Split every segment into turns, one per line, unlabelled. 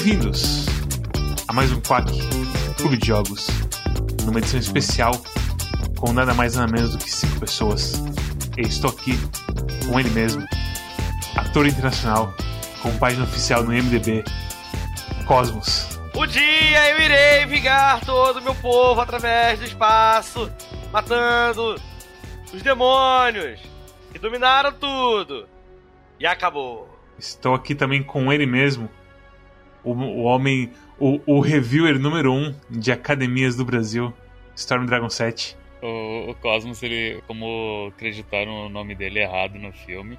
Bem-vindos a mais um Quack Clube de Jogos, numa edição especial com nada mais nada menos do que cinco pessoas. Eu estou aqui com ele mesmo, ator internacional, com página oficial no MDB, Cosmos.
O dia eu irei vingar todo o meu povo através do espaço, matando os demônios que dominaram tudo. E acabou.
Estou aqui também com ele mesmo, o, o homem, o, o reviewer número um de academias do Brasil, Storm Dragon 7.
O, o Cosmos, ele, como acreditaram o nome dele errado no filme,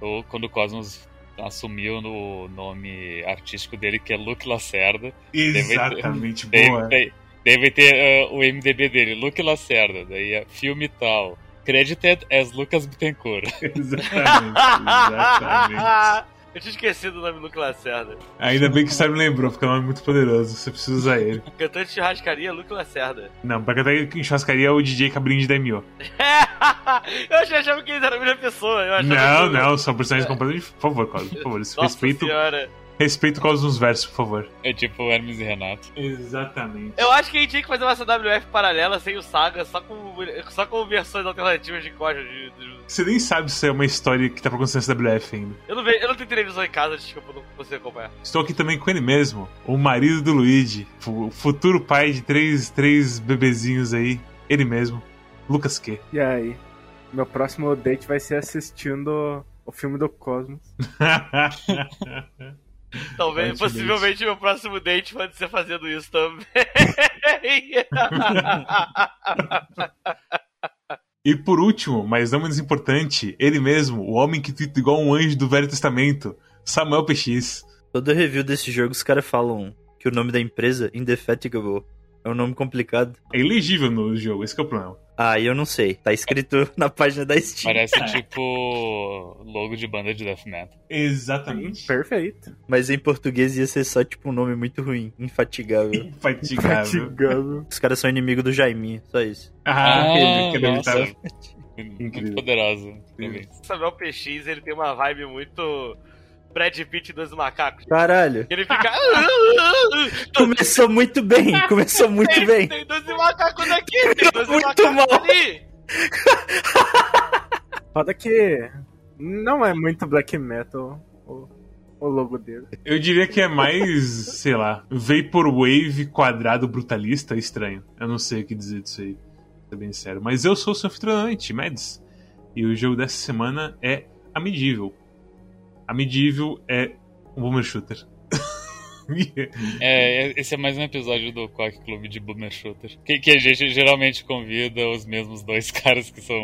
ou quando o Cosmos assumiu o nome artístico dele, que é Luke Lacerda.
Exatamente,
deve,
boa.
Deve, deve ter uh, o MDB dele, Luke Lacerda, daí é filme tal. Credited as Lucas Bittencourt.
exatamente, exatamente.
Eu tinha esquecido o nome do Lacerda.
Ainda bem que o Storm lembrou, porque é um nome muito poderoso, você precisa usar ele.
Cantante de churrascaria, Luke Lacerda.
Não, pra cantar em churrascaria é o DJ Cabrinho de Daimyo.
eu achava que eles eram a mesma pessoa. Eu
não,
que...
não, são personagens completamente. Por favor, Cosmo, por favor.
Nossa
respeito,
senhora.
Respeito o Cosmos nos versos, por favor.
É tipo Hermes e Renato.
Exatamente.
Eu acho que a gente tinha que fazer uma CWF paralela sem o Saga, só com, só com versões alternativas de código.
Você nem sabe se é uma história que tá pra acontecer na CWF ainda.
Eu não, vejo, eu não tenho televisão em casa, desculpa, não consigo acompanhar.
Estou aqui também com ele mesmo, o marido do Luigi, o futuro pai de três, três bebezinhos aí, ele mesmo, Lucas Q.
E aí? Meu próximo date vai ser assistindo o filme do Cosmos.
Talvez, possivelmente, meu próximo date pode ser fazendo isso também.
e por último, mas não menos importante, ele mesmo, o homem que twitta igual um anjo do Velho Testamento, Samuel PX.
Todo review desse jogo os caras falam que o nome da empresa, Indefatigable, é um nome complicado.
É ilegível no jogo, esse é o problema.
Ah, eu não sei. Tá escrito na página da Steam.
Parece tipo logo de banda de death metal.
Exatamente.
Perfeito.
Mas em português ia ser só tipo um nome muito ruim. Infatigável.
Infatigável.
Infatigável.
Os caras são inimigos do Jaiminho, só isso.
Ah,
Ah, nossa.
estar.
Muito poderosa. também.
Samuel PX, ele tem uma vibe muito Brad Pitt dos macacos.
Caralho.
Ele fica.
Começou muito bem, começou muito
tem,
bem.
Tem 12 macacos aqui, tem 12
Muito
macacos
mal.
ali.
Foda que não é muito black metal o, o logo dele.
Eu diria que é mais, sei lá, Vaporwave quadrado brutalista estranho. Eu não sei o que dizer disso aí, ser bem sério. Mas eu sou o seu anfitrião, Mads. E o jogo dessa semana é a Medieval. A Medieval é um boomer shooter.
É, esse é mais um episódio do Quack Clube de Boomer Shooter. Que, que a gente geralmente convida os mesmos dois caras que são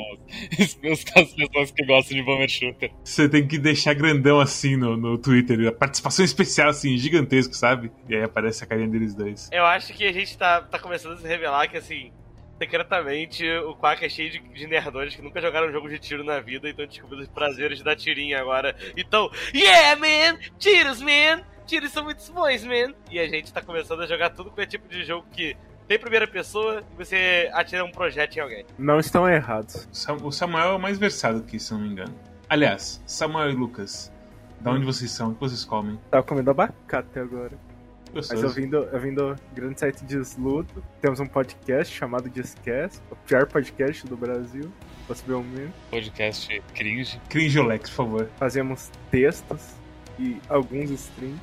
os, os, as pessoas que gostam de Boomer Shooter.
Você tem que deixar grandão assim no, no Twitter. A participação especial, assim, gigantesco, sabe? E aí aparece a carinha deles dois.
Eu acho que a gente tá, tá começando a se revelar que, assim, secretamente o Quack é cheio de, de nerdões que nunca jogaram um jogo de tiro na vida e estão descobrindo os prazeres da tirinha agora. Então, yeah, man! Tiros, man! Tiros são muito bons, man! E a gente tá começando a jogar tudo com esse tipo de jogo que tem primeira pessoa e você atira um projétil em alguém.
Não estão errados.
O Samuel é o mais versado aqui, se eu não me engano. Aliás, Samuel e Lucas, da onde vocês são? O que vocês comem?
Tava comendo abacate agora. Mas eu vim do, eu vim do grande site Desludo. Temos um podcast chamado Discast, o pior podcast do Brasil, possivelmente.
Podcast cringe.
Cringeolex, por favor.
Fazemos textos e alguns streams.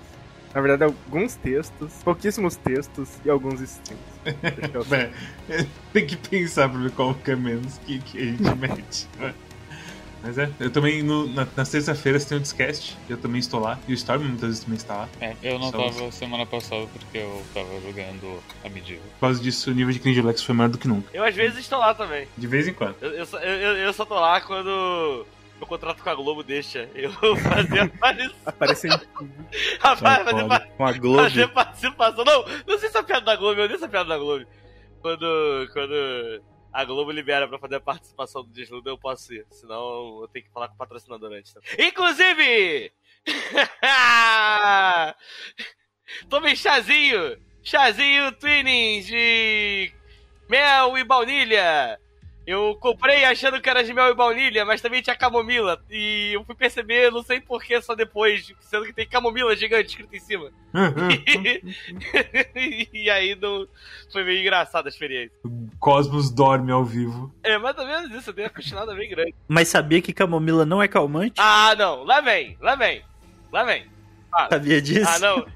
Na verdade, alguns textos, pouquíssimos textos e alguns streams.
Vé, Tem que pensar pra ver qual que é menos que, que a gente mete. Mas é, eu também, no, na, nas terça-feiras tem o Discast, eu também estou lá, e o Storm muitas vezes também está lá.
É, eu não
Só
tava semana passada porque eu tava jogando a Medieval.
Por causa disso, o nível de Cringeolex foi maior do que nunca.
Eu às vezes estou lá também.
De vez em quando.
Eu, eu, só, eu, eu só tô lá quando meu contrato com a Globo deixa eu fazer aparição.
Aparecem
Rapaz,
Vai,
fazer,
foda.
pa-
Com a Globo.
fazer participação. Não, não sei se é piada da Globo, eu nem sei se é piada da Globo. Quando, quando a Globo libera pra fazer a participação do Desludo, eu posso ir. Senão eu tenho que falar com o patrocinador antes. tá? Inclusive! Tomei chazinho! Chazinho Twinnings de mel e baunilha! Eu comprei achando que era de mel e baunilha, mas também tinha camomila. E eu fui perceber, não sei porquê, só depois, sendo que tem camomila gigante escrito em cima. e aí não... foi meio engraçada a experiência.
Cosmos dorme ao vivo.
É mais ou menos isso, eu dei uma cochilada bem grande.
Mas sabia que camomila não é calmante?
Ah, não, lá vem, lá vem, lá vem. Ah,
Sabia disso?
ah não.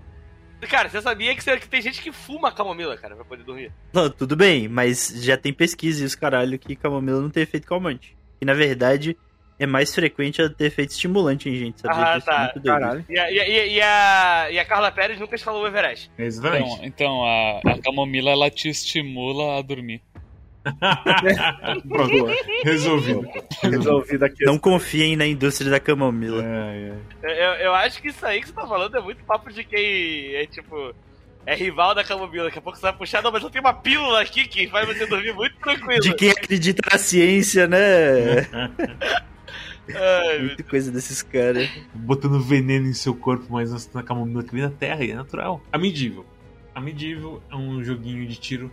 Cara, você sabia que, você- que tem gente que fuma camomila, cara, pra poder dormir?
Não, tudo bem, mas já tem pesquisa e os caralho que camomila não tem efeito calmante. E na verdade, é mais frequente ela ter efeito estimulante em gente, sabia
Ah,
disso?
tá.
Muito doido.
Caralho.
E a, e, a- e a- e a, e a Carla Pérez nunca escalou o Everest.
Exatamente.
Então, então a, a camomila ela te estimula a dormir.
Pronto, resolvido. resolvido.
Aqui.
Não confiem na indústria da camomila.
É, é.
Eu, eu acho que isso aí que você tá falando é muito papo de quem é tipo. É rival da camomila. Daqui a pouco você vai puxar, não, mas eu tenho uma pílula aqui que faz você dormir muito tranquilo.
De quem acredita na ciência, né?
Ai, meu
Muita coisa desses caras.
Botando veneno em seu corpo, mas na- na camomila que vem da terra e é natural. A Medieval. A Medieval é um joguinho de tiro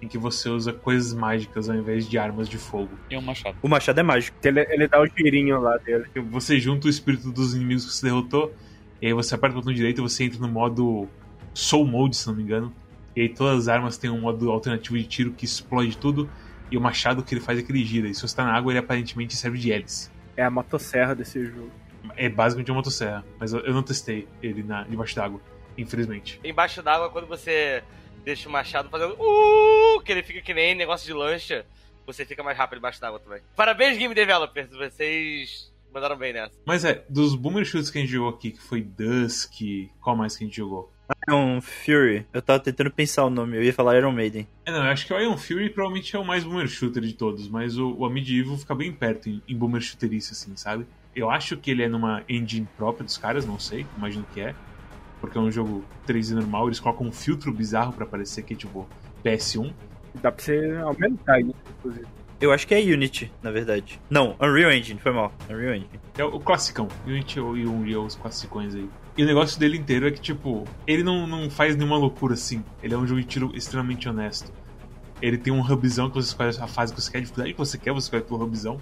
em que você usa coisas mágicas ao invés de armas de fogo.
E um machado.
O machado é mágico.
Ele, ele dá o girinho lá dele.
Você junta o espírito dos inimigos que você derrotou, e aí você aperta o botão direito e você entra no modo Soul Mode, se não me engano. E aí todas as armas têm um modo alternativo de tiro que explode tudo, e o machado que ele faz é que ele gira. E se você tá na água, ele aparentemente serve de hélice.
É a motosserra desse jogo.
É basicamente uma motosserra, mas eu, eu não testei ele na, debaixo d'água, infelizmente.
Embaixo d'água, quando você deixa o machado fazendo uh, que ele fica que nem negócio de lancha, você fica mais rápido embaixo d'água também. Parabéns, Game Developers, vocês mandaram bem nessa.
Mas é, dos Boomer Shoots que a gente jogou aqui, que foi Dusk, qual mais que a gente jogou?
Iron Fury. Eu tava tentando pensar o nome, eu ia falar Iron Maiden.
É, não, eu acho que o Iron Fury provavelmente é o mais Boomer Shooter de todos, mas o, o Medieval fica bem perto em, em Boomer Shooterice, assim, sabe? Eu acho que ele é numa engine própria dos caras, não sei, imagino que é. Porque é um jogo 3D normal, eles colocam um filtro bizarro pra parecer que é tipo PS1.
Dá pra você aumentar isso, inclusive.
Eu acho que é Unity, na verdade. Não, Unreal Engine, foi mal. Unreal Engine.
É o, classicão, Unity e Unreal, os classicões aí. E o negócio dele inteiro é que, tipo, ele não, não faz nenhuma loucura assim. Ele é um jogo de tiro extremamente honesto. Ele tem um hubzão que você escolhe a fase que você quer, a dificuldade que você quer, você escolhe pelo hubzão.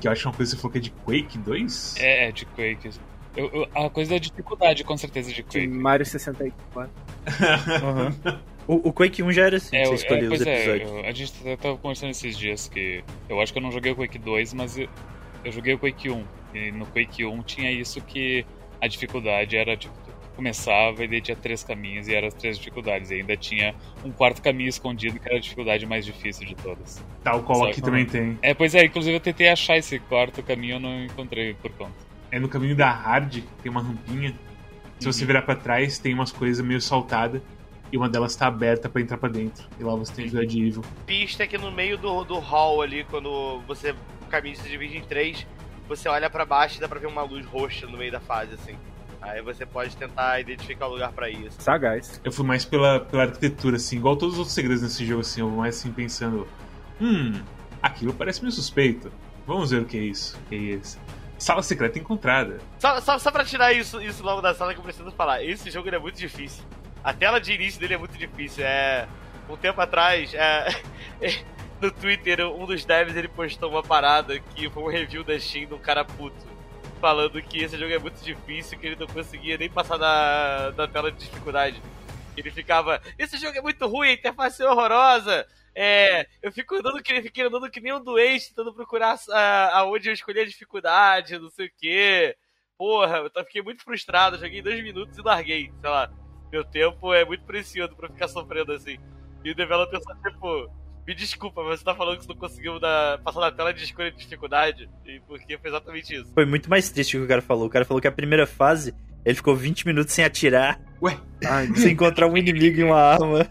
Que eu acho uma coisa que você falou que é de Quake 2?
É, é de Quake. Eu- eu- a coisa da dificuldade, com certeza, de
De
Quake.
Mario 64.
O, o Quake 1 já era assim,
É,
você escolhia
é,
os
é,
episódios.
eu- a gente até tava conversando esses dias que eu acho que eu não joguei o Quake 2, mas eu, eu joguei o Quake 1. E no Quake 1 tinha isso que a dificuldade era tipo, começava e daí tinha três caminhos e eram as três dificuldades. E ainda tinha um quarto caminho escondido que era a dificuldade mais difícil de todas.
Tal qual aqui também tem.
É, pois é, inclusive eu tentei achar esse quarto caminho, eu não encontrei por conta.
É no caminho da Hard, tem uma rampinha. Se você virar pra trás, tem umas coisas meio saltadas. E uma delas tá aberta pra entrar pra dentro. E lá você tem ajuda de evil.
Pista que no meio do, do hall ali, quando você o caminho se divide em três, você olha pra baixo e dá pra ver uma luz roxa no meio da fase, assim. Aí você pode tentar identificar o lugar pra ir. assim.
Sagaz.
Eu fui mais pela, pela arquitetura, assim, igual todos os outros segredos nesse jogo, assim, eu vou mais assim pensando. Hum, aquilo parece meio suspeito. Vamos ver o que é isso. O que é isso? Sala secreta encontrada.
Só, só, só pra tirar isso, isso logo da sala que eu preciso falar. Esse jogo é muito difícil. A tela de início dele é muito difícil. É. Um tempo atrás, é, no Twitter, um dos devs ele postou uma parada que foi um review da Steam de um cara puto. Falando que esse jogo é muito difícil, que ele não conseguia nem passar da, da tela de dificuldade. Ele ficava, esse jogo é muito ruim, a interface é horrorosa. É, eu fico andando que, fiquei andando que nem um doente, tentando procurar a, aonde eu escolhi a dificuldade, não sei o quê. Porra, eu fiquei muito frustrado, joguei dois minutos e larguei, sei lá. Meu tempo é muito precioso pra ficar sofrendo assim. E o developer só, tipo, me desculpa, mas você tá falando que você não conseguiu dar, passar na tela de escolha de dificuldade? E porque foi exatamente isso.
Foi muito mais triste o que o cara falou. O cara falou que a primeira fase, ele ficou 20 minutos sem atirar,
Ué?
Ai,
sem encontrar um inimigo e uma arma.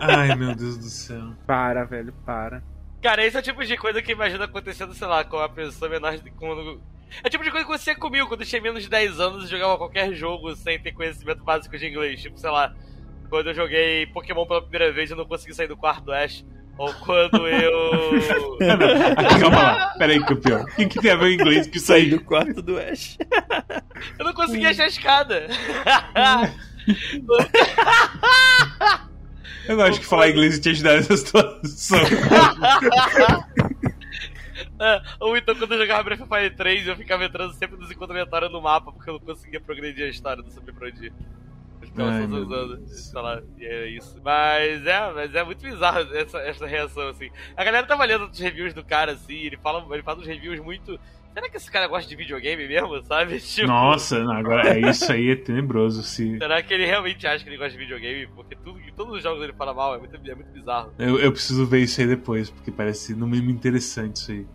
Ai, meu Deus do céu.
para, velho, para.
Cara, esse é o tipo de coisa que imagina acontecendo, sei lá, com uma pessoa menor de. Quando... É o tipo de coisa que você comigo quando tinha menos de 10 anos e jogava qualquer jogo sem ter conhecimento básico de inglês. Tipo, sei lá, quando eu joguei Pokémon pela primeira vez e eu não consegui sair do quarto do Ash. Ou quando eu.
Calma lá, pera aí, campeão. O que, que tem a ver o inglês com isso aí?
do quarto do Ash.
Eu não consegui achar a escada.
Eu não acho que falar inglês te ajudar nessa situação.
É, ou então quando eu jogava Breath of Fire 3, eu ficava entrando sempre nos encontros aleatórios no mapa, porque eu não conseguia progredir a história, não sabia pra onde ir. Eu ficava
Ai,
só
meu
usando,
Deus.
sei lá, e é isso. Mas é, mas é muito bizarro essa, essa reação, assim. A galera tava lendo os reviews do cara, assim, ele fala, ele faz uns reviews muito. Será que esse cara gosta de videogame mesmo, sabe? Tipo,
Nossa, não, agora é isso aí é tenebroso. Se...
Será que ele realmente acha que ele gosta de videogame? Porque tudo, todos os jogos ele fala mal, é muito, é muito bizarro.
Eu, eu preciso ver isso aí depois, porque parece no mínimo interessante isso aí.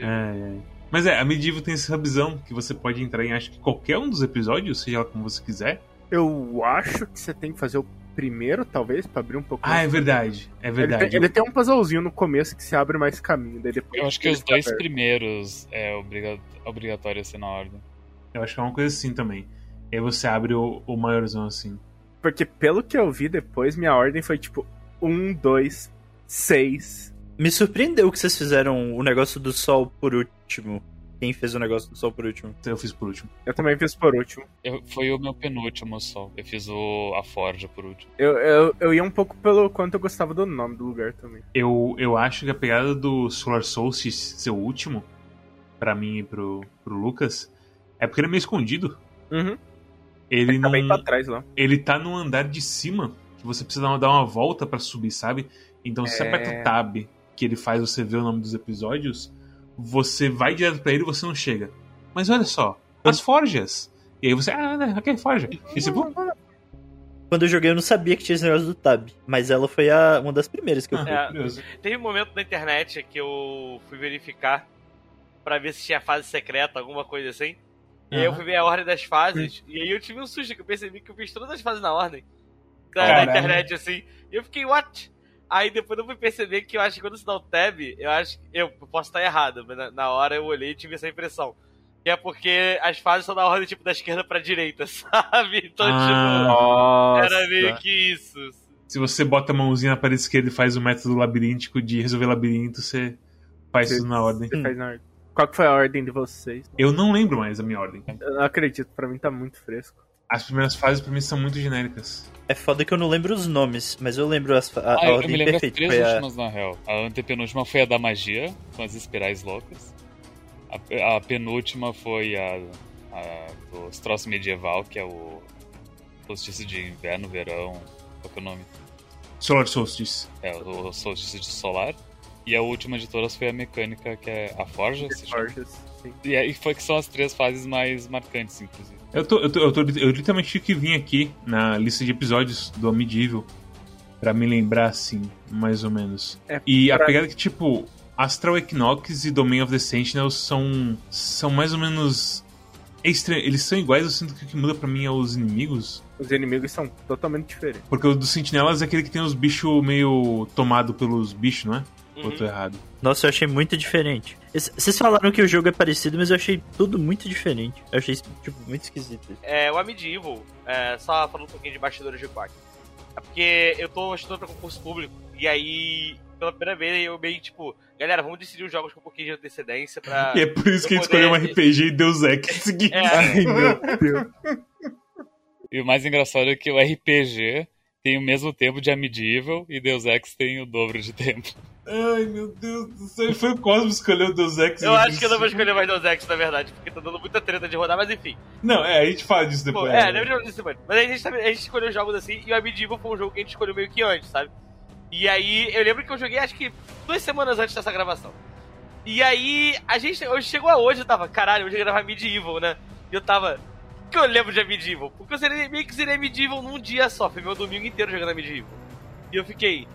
Ai, ai. Mas é, a Medieval tem essa visão que você pode entrar em acho que qualquer um dos episódios, seja lá como você quiser.
Eu acho que você tem que fazer o primeiro, talvez, pra abrir um pouco
Ah, é verdade. É
Ele
verdade.
tem, ele tem um puzzlezinho no começo que se abre mais caminho, daí depois.
Eu acho que
ele
os dois
aberto.
primeiros é obriga- obrigatório ser na ordem.
Eu acho que é uma coisa assim também. E aí você abre o, o maiorzão assim.
Porque pelo que eu vi depois, minha ordem foi tipo 1, 2, 6.
Me surpreendeu que vocês fizeram o negócio do sol por último. Quem fez o negócio do sol por último?
Eu fiz por último.
Eu também fiz por último.
Eu- foi o meu penúltimo só. Eu fiz o, a Forja por último.
Eu, eu, eu ia um pouco pelo quanto eu gostava do nome do lugar também.
Eu, eu acho que a pegada do Solar Solstice ser o último, pra mim e pro, pro Lucas, é porque ele é meio escondido.
Uhum.
Ele
Tá
não.
bem pra trás lá.
ele tá no andar de cima, que você precisa dar uma, dar uma volta pra subir, sabe? Então se você
É.
aperta o tab, que ele faz você ver o nome dos episódios, você vai direto pra ele e você não chega. Mas olha só, as forjas. E aí você, ah, né, aqui é forja. E você, pô,
Quando eu joguei, eu não sabia que tinha esse negócio do tab. Mas ela foi a, uma das primeiras que eu
ah,
fui.
É. Teve um momento na internet que eu fui verificar pra ver se tinha fase secreta, alguma coisa assim. E aí eu fui ver a ordem das fases, e aí eu tive um susto, que eu percebi que eu fiz todas as fases na ordem. Da, da
Caralho.
internet, assim. E eu fiquei, what? Aí depois eu fui perceber que eu acho que quando você dá o tab, eu acho que. Eu posso estar errado, mas na, na hora eu olhei e tive essa impressão. Que é porque as fases são na ordem, tipo, da esquerda pra direita, sabe? Então,
Ah.
tipo, era
Nossa.
meio que isso.
Se você bota a mãozinha na parede esquerda e faz o método labiríntico de resolver labirinto, você faz
Você-
tudo na ordem.
Você faz na ordem. Qual que foi a ordem de vocês?
Eu não lembro mais a minha ordem.
Eu não acredito, pra mim tá muito fresco.
As primeiras fases pra mim são muito genéricas.
É foda que eu não lembro os nomes, mas eu lembro as, a,
Ah,
a
eu, eu
ordem
me lembro
perfeita.
três
Foi a...
últimas, na real. A antepenúltima foi a da magia, com as espirais loucas. A, a penúltima foi a, a dos troços medieval, que é o solstício de inverno, verão. Qual que é o nome?
Solar Solstice.
É, o solstício de solar. E a última de todas foi a mecânica, que é a Forja. chama.
Forjas,
E aí foi que são as três fases mais marcantes, inclusive.
Eu, tô, eu, tô, eu, tô- eu literalmente tive que vir aqui na lista de episódios do Medieval pra me lembrar, assim, mais ou menos.
É,
E a pegada é que, tipo, Astral Equinox e Domain of the Sentinels são, são mais ou menos. É estranho, eles são iguais, eu sinto que o que muda pra mim é os inimigos.
Os inimigos são totalmente diferentes.
Porque o dos sentinelas é aquele que tem os bichos meio tomado pelos bichos, não é? Ou eu tô
Uhum.
errado?
Nossa, eu achei muito diferente. Vocês falaram que o jogo é parecido, mas eu achei tudo muito diferente. Eu achei, tipo, muito esquisito.
É, o Amidivo, é, só falando um pouquinho de bastidores de Quack. É porque eu tô estudando pra concurso público, e aí, pela primeira vez, eu meio tipo, galera, vamos decidir os jogos com um pouquinho de antecedência pra.
E é por isso que a gente escolheu um
poder-
RPG e Deus Ex seguinte.
É,
Ai, meu Deus.
E o mais engraçado é que o RPG tem o mesmo tempo de Medieval e Deus Ex tem o dobro de tempo.
Ai, meu Deus do céu. Foi o Cosmo que escolheu o Deus Ex.
eu acho que eu não vou escolher mais Deus Ex, na verdade, porque tá dando muita treta de rodar, mas enfim.
Não, é, a gente fala disso
Pô,
depois.
é, lembra disso depois. Mas aí a gente, sabe- a gente escolheu jogos assim, e o Amidivo foi um jogo que a gente escolheu meio que antes, sabe? E aí, eu lembro que eu joguei acho que duas semanas antes dessa gravação. E aí, a gente, chegou a hoje, eu tava, caralho, hoje eu gravar Medieval, né? E eu tava, o que eu lembro de Medieval? Porque eu seria, meio que seria Medieval num dia só, foi meu domingo inteiro jogando Medieval. E eu fiquei,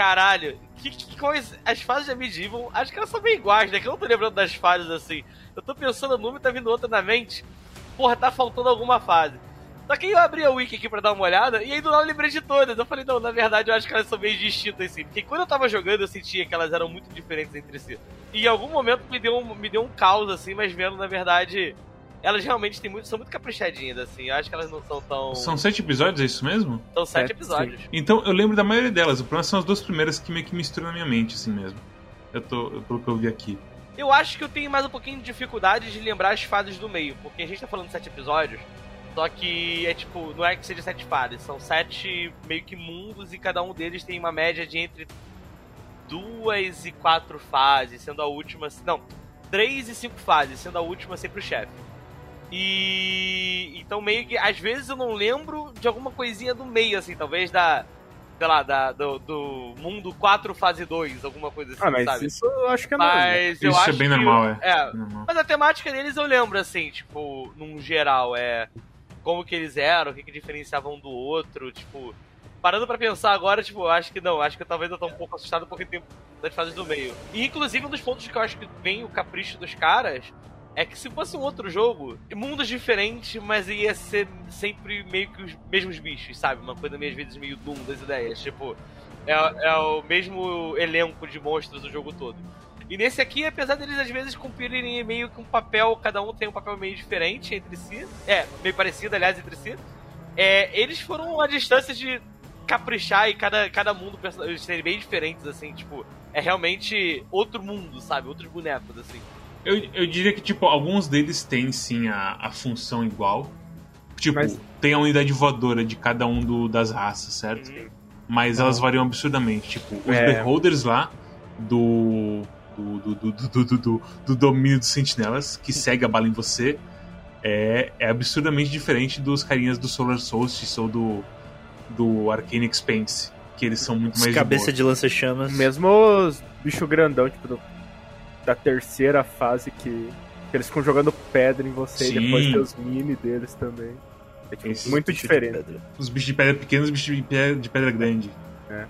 caralho, que, que coisa, as fases de Medieval, acho que elas são bem iguais, né? Que eu não tô lembrando das fases assim. Eu tô pensando nome e tá vindo outra na mente. Porra, tá faltando alguma fase. Só que aí eu abri a wiki aqui pra dar uma olhada, e aí do nada eu lembrei de todas. Eu falei, não, na verdade eu acho que elas são meio distintas, assim. Porque quando eu tava jogando, eu sentia que elas eram muito diferentes entre si. E em algum momento me deu um, me deu um caos, assim, mas vendo, na verdade, elas realmente têm muito, são muito caprichadinhas, assim. Eu acho que elas não são tão.
São sete episódios, é isso mesmo?
São sete
Sete,
episódios.
Então eu lembro da maioria delas. O problema são as duas primeiras que meio que misturam na minha mente, assim mesmo. Eu tô, pelo que eu vi aqui.
Eu acho que eu tenho mais um pouquinho de dificuldade de lembrar as fases do meio, porque a gente tá falando de sete episódios, só que é tipo, não é que seja sete fases, são sete meio que mundos e cada um deles tem uma média de entre duas e quatro fases, sendo a última. Não, três e cinco fases, sendo a última sempre o chefe. E. Então meio que. Às vezes eu não lembro de alguma coisinha do meio, assim, talvez da. Sei lá, da, do, do mundo 4 fase 2, alguma coisa assim,
Ah, mas
sabe?
isso eu acho que é normal.
Mas eu
Isso é
acho
bem
que-
normal, é.
É,
Normal.
mas a temática deles eu lembro, assim, tipo, num geral, é como que eles eram, o que, que diferenciavam um do outro, tipo. Parando pra pensar agora, tipo, eu acho que não, acho que talvez eu tô um pouco assustado porque tem das fases do meio. E inclusive um dos pontos que eu acho que vem o capricho dos caras é que se fosse um outro jogo, mundos diferentes, mas ia ser sempre meio que os mesmos bichos, sabe? Uma coisa meio às vezes meio Doom das ideias, tipo, é, é o mesmo elenco de monstros o jogo todo. E nesse aqui, apesar deles às vezes cumprirem meio que um papel, cada um tem um papel meio diferente entre si, é, meio parecido, aliás, entre si, é, eles foram a distância de caprichar e cada, cada mundo eles serem bem diferentes, assim, tipo, é realmente outro mundo, sabe? Outros bonecos, assim.
Eu, eu diria que, tipo, alguns deles têm sim a, a função igual. Tipo,
Mas-
tem a unidade voadora de cada um do- das raças, certo?
Uhum.
Mas elas variam absurdamente. Tipo, os
É.
beholders lá do. Do, do, do, do, do, do- do domínio dos sentinelas, que segue a bala em você, é, é absurdamente diferente dos carinhas do Solar Solstice ou do, do Arcane Expanse, que eles são muito mais
Cabeça
de
de lança-chamas.
Mesmo os bicho grandão, tipo, do- da terceira fase que, que eles ficam jogando pedra em você
Sim.
e depois tem os mini deles também. É tipo,
Esse
muito diferente.
Os bichos de pedra pequenos e os bichos de pedra, de pedra grande.
É.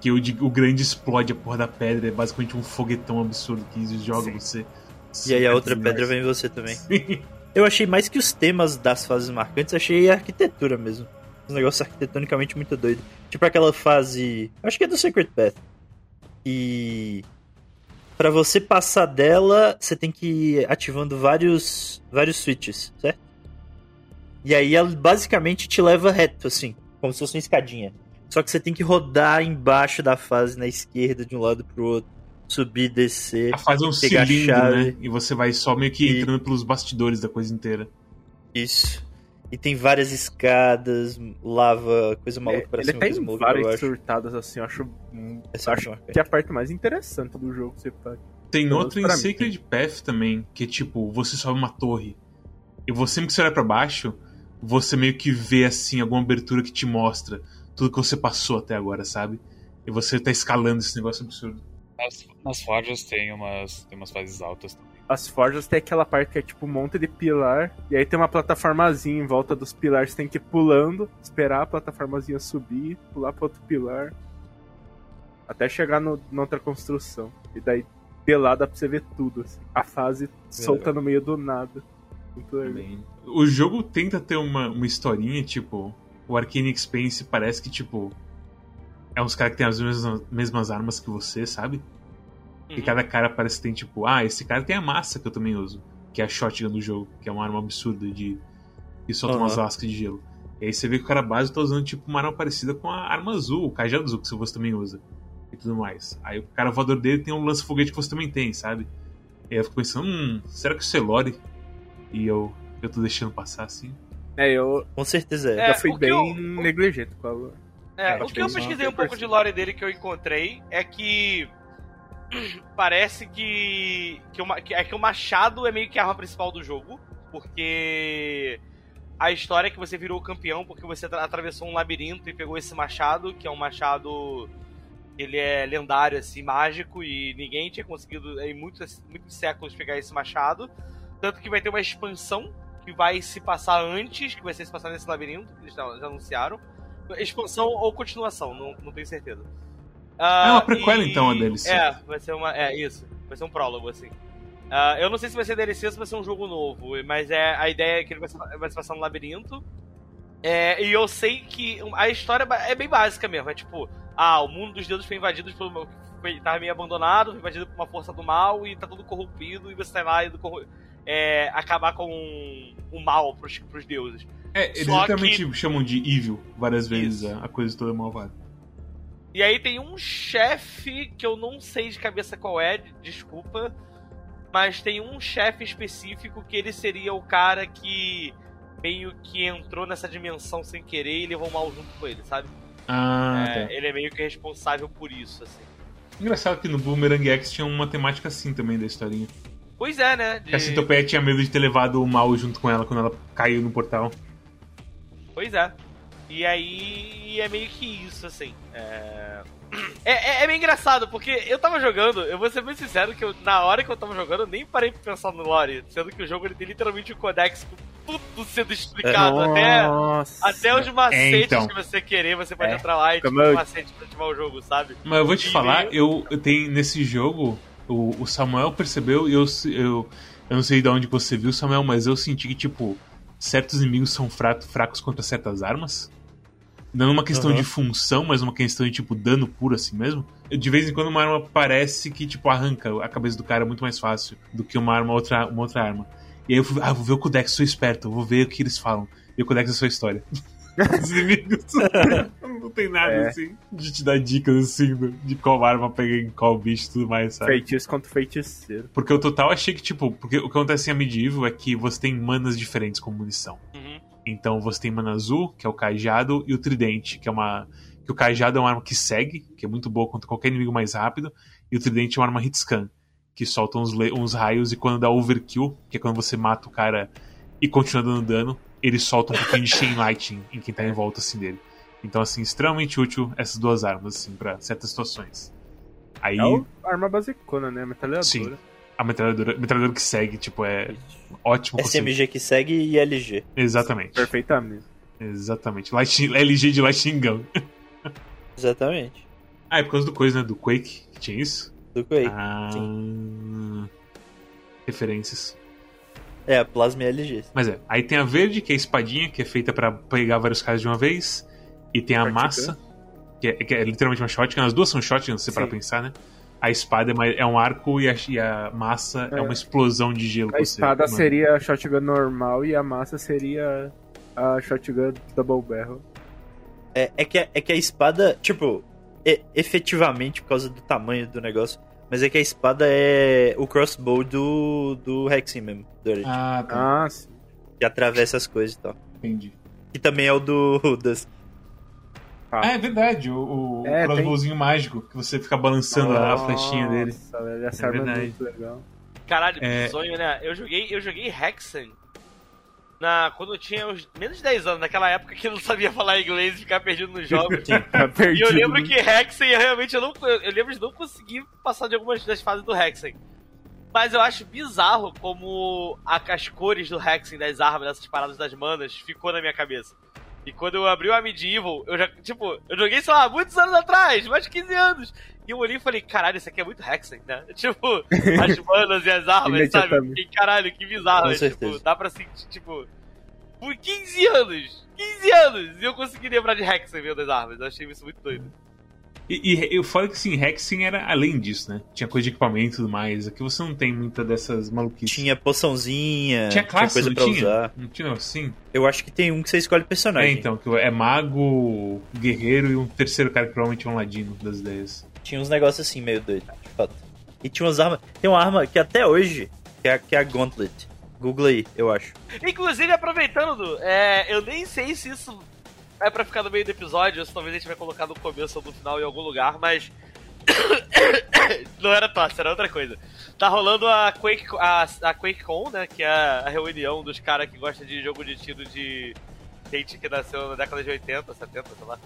Que o, de- o grande explode a porra da pedra, é basicamente um foguetão absurdo que joga
Sim.
você.
E aí a outra
demais.
pedra vem em você também. Eu achei mais que os temas das fases marcantes, achei a arquitetura mesmo. Um negócio arquitetonicamente muito doido. Tipo aquela fase. Acho que é do Sacred Path. E. Pra você passar dela, você tem que ir ativando vários, vários switches, certo? E aí ela basicamente te leva reto, assim, como se fosse uma escadinha. Só que você tem que rodar embaixo da fase na esquerda, de um lado pro outro, subir, descer.
A fase é um cilindro, né? E você vai só meio que
E-
entrando pelos bastidores da coisa inteira.
Isso. E tem várias escadas, lava, coisa maluca pra
Ele
cima, coisa
tem
maluca
várias surtadas assim, eu acho.
Essa é
acho
muito
que é a parte mais interessante do jogo que você faz.
Tem outra em
pra mim.
Sacred Path também, que é tipo, você sobe uma torre. E você sempre que você olha pra baixo, você meio que vê assim alguma abertura que te mostra tudo que você passou até agora, sabe? E você tá escalando esse negócio absurdo.
Nas, nas forjas tem umas, tem umas fases altas também.
As forjas tem aquela parte que é tipo um monte de pilar, e aí tem uma plataformazinha em volta dos pilares, você tem que ir pulando, esperar a plataformazinha subir, pular pro outro pilar, até chegar no, na outra construção. E daí de lá dá pra você ver tudo, assim. A fase solta no meio do nada. Muito legal.
O jogo tenta ter uma, uma historinha, tipo, o Arcane Expanse parece que, tipo, é uns caras que tem as mesmas, mesmas armas que você, sabe? E
Uhum.
cada cara parece que tem, tipo, ah, esse cara tem a massa que eu também uso, que é a shotgun do jogo, que é uma arma absurda de. que solta umas
Aham.
lascas de gelo. E aí você vê que o cara básico tá usando, tipo, uma arma parecida com a arma azul, o cajado azul que você também usa. E tudo mais. Aí o cara voador dele tem um lança-foguete que você também tem, sabe? E aí eu fico pensando, hum, será que isso é lore? E eu, eu tô deixando passar assim.
É, eu
Com certeza é.
É,
já fui
o que
bem
eu-
negligente com a
É,
É,
o que eu pesquisei um pouco de lore dele que eu encontrei é que parece que, que, o, ma- que- é que o machado é meio que a arma principal do jogo, porque a história é que você virou campeão porque você atra- atravessou um labirinto e pegou esse machado, que é um machado ele é lendário assim, mágico e ninguém tinha conseguido em muitos muitos séculos pegar esse machado, tanto que vai ter uma expansão que vai se passar antes, que vai ser se passar nesse labirinto, que eles já anunciaram. Expansão ou continuação, não, não tenho certeza.
É uma prequela, então, a DLC.
É, vai ser uma. É, isso. Vai ser um prólogo, assim. Ah, eu não sei se vai ser DLC ou se vai ser um jogo novo, mas é a ideia é que ele vai se, vai se passar no labirinto. É, e eu sei que a história é bem básica mesmo. É tipo, ah, o mundo dos deuses foi invadido por uma. Foi, tava meio abandonado, foi invadido por uma força do mal e tá tudo corrompido, e você tá lá indo corro- é, acabar com o mal pros, pros deuses.
É, eles
Só
literalmente chamam de evil várias vezes a, a coisa toda malvada.
E aí tem um chefe que eu não sei de cabeça qual é, de- desculpa. Mas tem um chefe específico que ele seria o cara que meio que entrou nessa dimensão sem querer e levou mal junto com ele, sabe?
Ah,
É,
tá.
Ele é meio que responsável por isso, assim.
Engraçado que no Boomerang X tinha uma temática assim também da historinha.
Pois é, né?
Que a Centopeia tinha medo de ter levado o mal junto com ela quando ela caiu no portal.
Pois é. E aí é meio que isso, assim. É... É, é, é meio engraçado, porque eu tava jogando, eu vou ser muito sincero que eu, na hora que eu tava jogando, eu nem parei pra pensar no lore, sendo que o jogo ele tem literalmente o codex com tudo sendo explicado, até,
Nossa.
até os macetes
É, então.
que você querer, você pode
É.
entrar lá e tipo,
eu-
um macete pra ativar o jogo, sabe?
Mas eu vou te
E
falar,
meio-
eu, eu tenho nesse jogo, o, o Samuel percebeu e eu, eu, eu não sei de onde você viu, Samuel, mas eu senti que, tipo, certos inimigos são fra- fracos contra certas armas. Não numa questão
Uhum.
de função, mas uma questão de, tipo, dano puro assim mesmo. De vez em quando uma arma parece que, tipo, arranca a cabeça do cara muito mais fácil do que uma arma, outra, uma outra arma. E aí eu fui, ah, vou ver o Codex, sou esperto, vou ver o que eles falam. E o Codex é sua história. Os inimigos. não tem nada
É.
assim de te dar dicas assim de qual arma pegar em qual bicho e tudo mais, sabe?
Feitiço contra feiticeiro.
Porque o total achei que, tipo, porque o que acontece em Medieval é que você tem manas diferentes como munição.
Uhum.
Então você tem mana azul, que é o cajado, e o tridente, que é uma. Que o cajado é uma arma que segue, que é muito boa contra qualquer inimigo mais rápido, e o tridente é uma arma hitscan, que solta uns, le- uns raios e quando dá overkill, que é quando você mata o cara e continua dando dano, ele solta um pouquinho de chain lightning em quem tá em volta assim dele. Então, assim, extremamente útil essas duas armas, assim, pra certas situações. Aí,
É o arma basicona, né? Metralhadora.
Sim. a metralhadora, metralhadora que segue, tipo, é ótimo. conceito.
SMG que segue e LG.
Exatamente.
Perfeitamente.
Exatamente. Lightning, LG de Lightning Gun.
Exatamente.
Ah, é por causa do coisa, né? Do Quake, que tinha isso.
Do Quake.
Ah. Referências.
É, a Plasma e LG.
Mas é. Aí tem a verde, que é a espadinha, que é feita pra pegar vários caras de uma vez. E tem a massa, que é, que é literalmente uma shotgun. As duas são shotguns, se você para
Sim.
pensar, né? A espada é, é um arco e a, e a massa é.
É.
uma explosão de gelo.
A
que você-
espada
mano.
seria a shotgun normal e a massa seria a shotgun double barrel.
É, é, que, a- é que a espada, tipo, é- efetivamente por causa do tamanho do negócio, mas é que a espada é o crossbow do, do Hexen mesmo, do
Ah, tá.
Ah, sim.
que atravessa as coisas e tal.
Entendi.
Que também é o do Dusk.
Ah, é verdade. O, o
É,
crossbowzinho mágico, que você fica balançando a flechinha dele.
Nossa, velho, essa
É
arma é
verdade.
muito legal.
Caralho,
É.
que sonho, né? Eu joguei, eu joguei Hexen na, quando eu tinha uns menos de 10 anos, naquela época que eu não sabia falar inglês e ficar perdido nos jogos.
Tá
E eu lembro
né?
que Hexen, eu realmente eu não, eu lembro de não conseguir passar de algumas das fases do Hexen. Mas eu acho bizarro como a- as cores do Hexen, das armas, dessas paradas das manas, ficou na minha cabeça. E quando eu abri o Medieval, eu já, tipo, eu joguei, sei lá, muitos anos atrás, mais de 15 anos. E eu olhei e falei, caralho, isso aqui é muito Hexen, né? Tipo, as manas e as armas, sabe?
Imediatamente.
E caralho, que bizarro.
Com
né? Tipo, dá pra sentir, tipo, por 15 anos, 15 anos, e eu consegui lembrar de Hexen vendo as armas. Eu achei isso muito doido.
E, e eu falo que sim, Hexen era além disso, né? Tinha coisa de equipamento e tudo mais. Aqui você não tem muita dessas maluquices.
Tinha poçãozinha,
Tinha classe,
coisa
não
pra
tinha?
usar.
Não tinha assim?
Eu acho que tem um que você escolhe
É,
personagem.
então, que é mago, guerreiro e um terceiro cara que provavelmente é um ladino das ideias.
Tinha uns negócios assim meio doido, de fato. E tinha umas armas. Tem uma arma que até hoje, que é, que é a Gauntlet. Google aí, eu acho.
Inclusive, aproveitando, Du, é, eu nem sei se isso é pra ficar no meio do episódio, se talvez a gente vai colocar no começo ou no final em algum lugar, mas. Não era tosse, era outra coisa. Tá rolando a Quake, a, a QuakeCon, né? Que é a reunião dos caras que gostam de jogo de tiro de gente que nasceu na década de 80, 70, sei lá.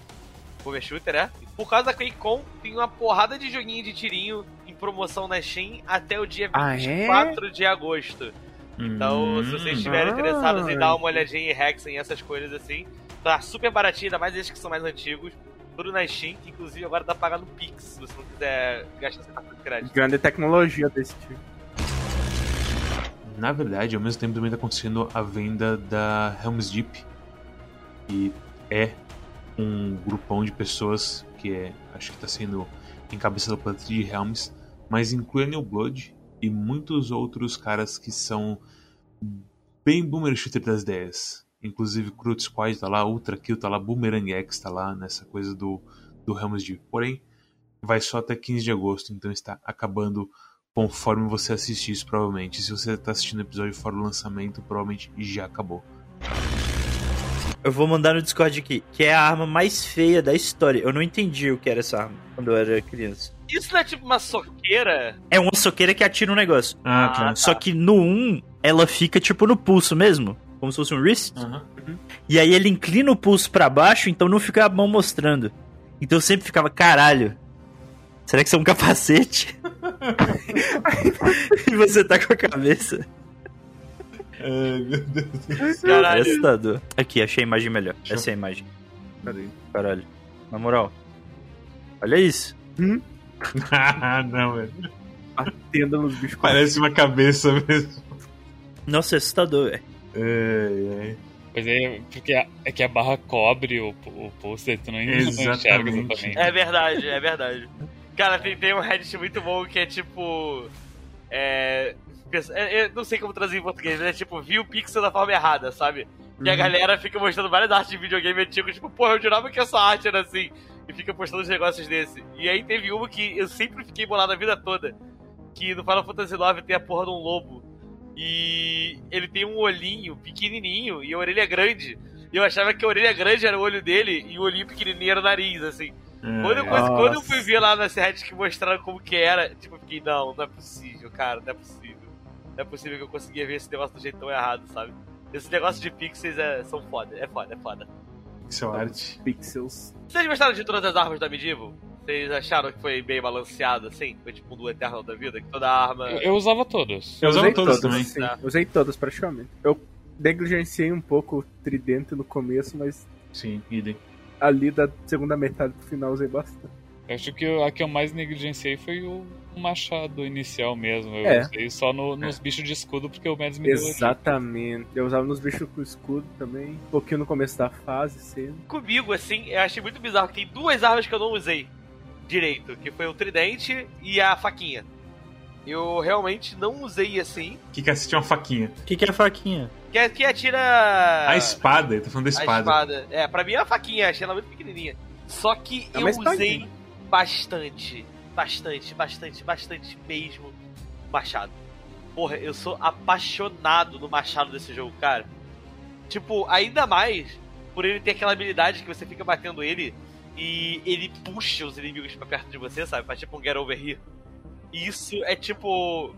Cover shooter, né? Por causa da QuakeCon, tem uma porrada de joguinho de tirinho em promoção na Steam até o dia
Ah, é?
24 de agosto. Então, se vocês estiverem
Ah.
interessados em dar uma olhadinha em Hexen e essas coisas assim, tá super baratinho, ainda mais esses que são mais antigos. Tudo na Steam, que inclusive agora dá pra pagar no Pix, se você não quiser gastar sem cartão de crédito.
Grande tecnologia desse tipo.
Na verdade, ao mesmo tempo também tá acontecendo a venda da Helm's Deep. Que é um grupão de pessoas que é, acho que tá sendo encabeçado pela Three Helms, mas inclui a New Blood e muitos outros caras que são bem boomer shooter das ideias. Inclusive Crude Squad tá lá, Ultra Kill tá lá, Boomerang X tá lá nessa coisa do, do Helm's Deep. Porém, vai só até 15 de agosto, então está acabando conforme você assistir isso, provavelmente. Se você tá assistindo o episódio fora do lançamento, provavelmente já acabou.
Eu vou mandar no Discord aqui, que é a arma mais feia da história. Eu não entendi o que era essa arma quando eu era criança.
Isso não é tipo uma soqueira?
É uma soqueira que atira um negócio.
Ah, tá.
tá.
Só que no 1, ela fica tipo no pulso mesmo. Como se fosse um wrist.
Aham.
E aí ele inclina o pulso pra baixo, então não fica a mão mostrando. Então eu sempre ficava, caralho. Será que isso é um capacete? e você tá com a cabeça.
Ai, meu Deus.
É
Caralho.
assustador. Aqui, achei a imagem melhor. Essa é a imagem.
Peraí.
Caralho. Na moral. Olha isso.
Ah, não, velho.
Batendo nos bichos.
Parece uma cabeça mesmo.
Nossa, é assustador, velho.
Ai, ai.
Pois é, porque a- é que a barra cobre o, o pôster, tu não, não enxerga
Exatamente.
exatamente.
É verdade, é verdade. Cara, tem, tem um Reddit muito bom que é tipo. É. pesso- é- Eu não sei como traduzir em português, mas é tipo, viu o pixel da forma errada, sabe? E a
Uhum.
galera fica mostrando várias artes de videogame antigo, tipo, porra, eu jurava que essa arte era assim. E fica postando os negócios desse. E aí teve uma que eu sempre fiquei bolado a vida toda. Que no Final Fantasy IX tem a porra de um lobo. E ele tem um olhinho pequenininho e a orelha grande. E eu achava que a orelha grande era o olho dele e o olhinho pequenininho era o nariz, assim. Quando eu, quando, eu fui ver lá na Reddit que mostraram como que era, tipo, eu fiquei, não, não é possível, cara, não é possível. Não é possível que eu conseguia ver esse negócio do jeito tão errado, sabe? Esse negócio de pixels é, são foda, é foda, é foda.
Pixel art.
Pixels.
Vocês gostaram de todas as armas da Medieval? Vocês acharam que foi bem balanceado, assim? Foi tipo um do Eternal da vida, que toda arma...
Eu, eu usava todos.
Eu usava
usei
todos
todas,
também.
sim.
Tá.
Usei todas praticamente. Eu negligenciei um pouco o tridente no começo, mas
Sim, idem.
ali da segunda metade pro final usei bastante.
Eu acho que eu- a que eu mais negligenciei foi o machado inicial mesmo. Eu
É.
usei só no- nos bichos de escudo porque o Mads me deu.
Exatamente. Eu usava nos bichos com escudo também. Um pouquinho no começo da fase, cedo.
Comigo, assim, eu achei muito bizarro que tem duas armas que eu não usei direito, que foi o tridente e a faquinha. Eu realmente não usei assim.
Que cacete é uma faquinha?
O que, que é a faquinha?
Que, é- que atira.
A espada, eu tô falando da
A
espada.
espada. É, pra mim é a faquinha, achei ela muito pequenininha. Só que
É
eu
uma
usei bastante, bastante, bastante, bastante mesmo machado. Porra, eu sou apaixonado no machado desse jogo, cara. Tipo, ainda mais por ele ter aquela habilidade que você fica batendo ele e ele puxa os inimigos pra perto de você, sabe? Faz tipo um get over here. E isso é tipo.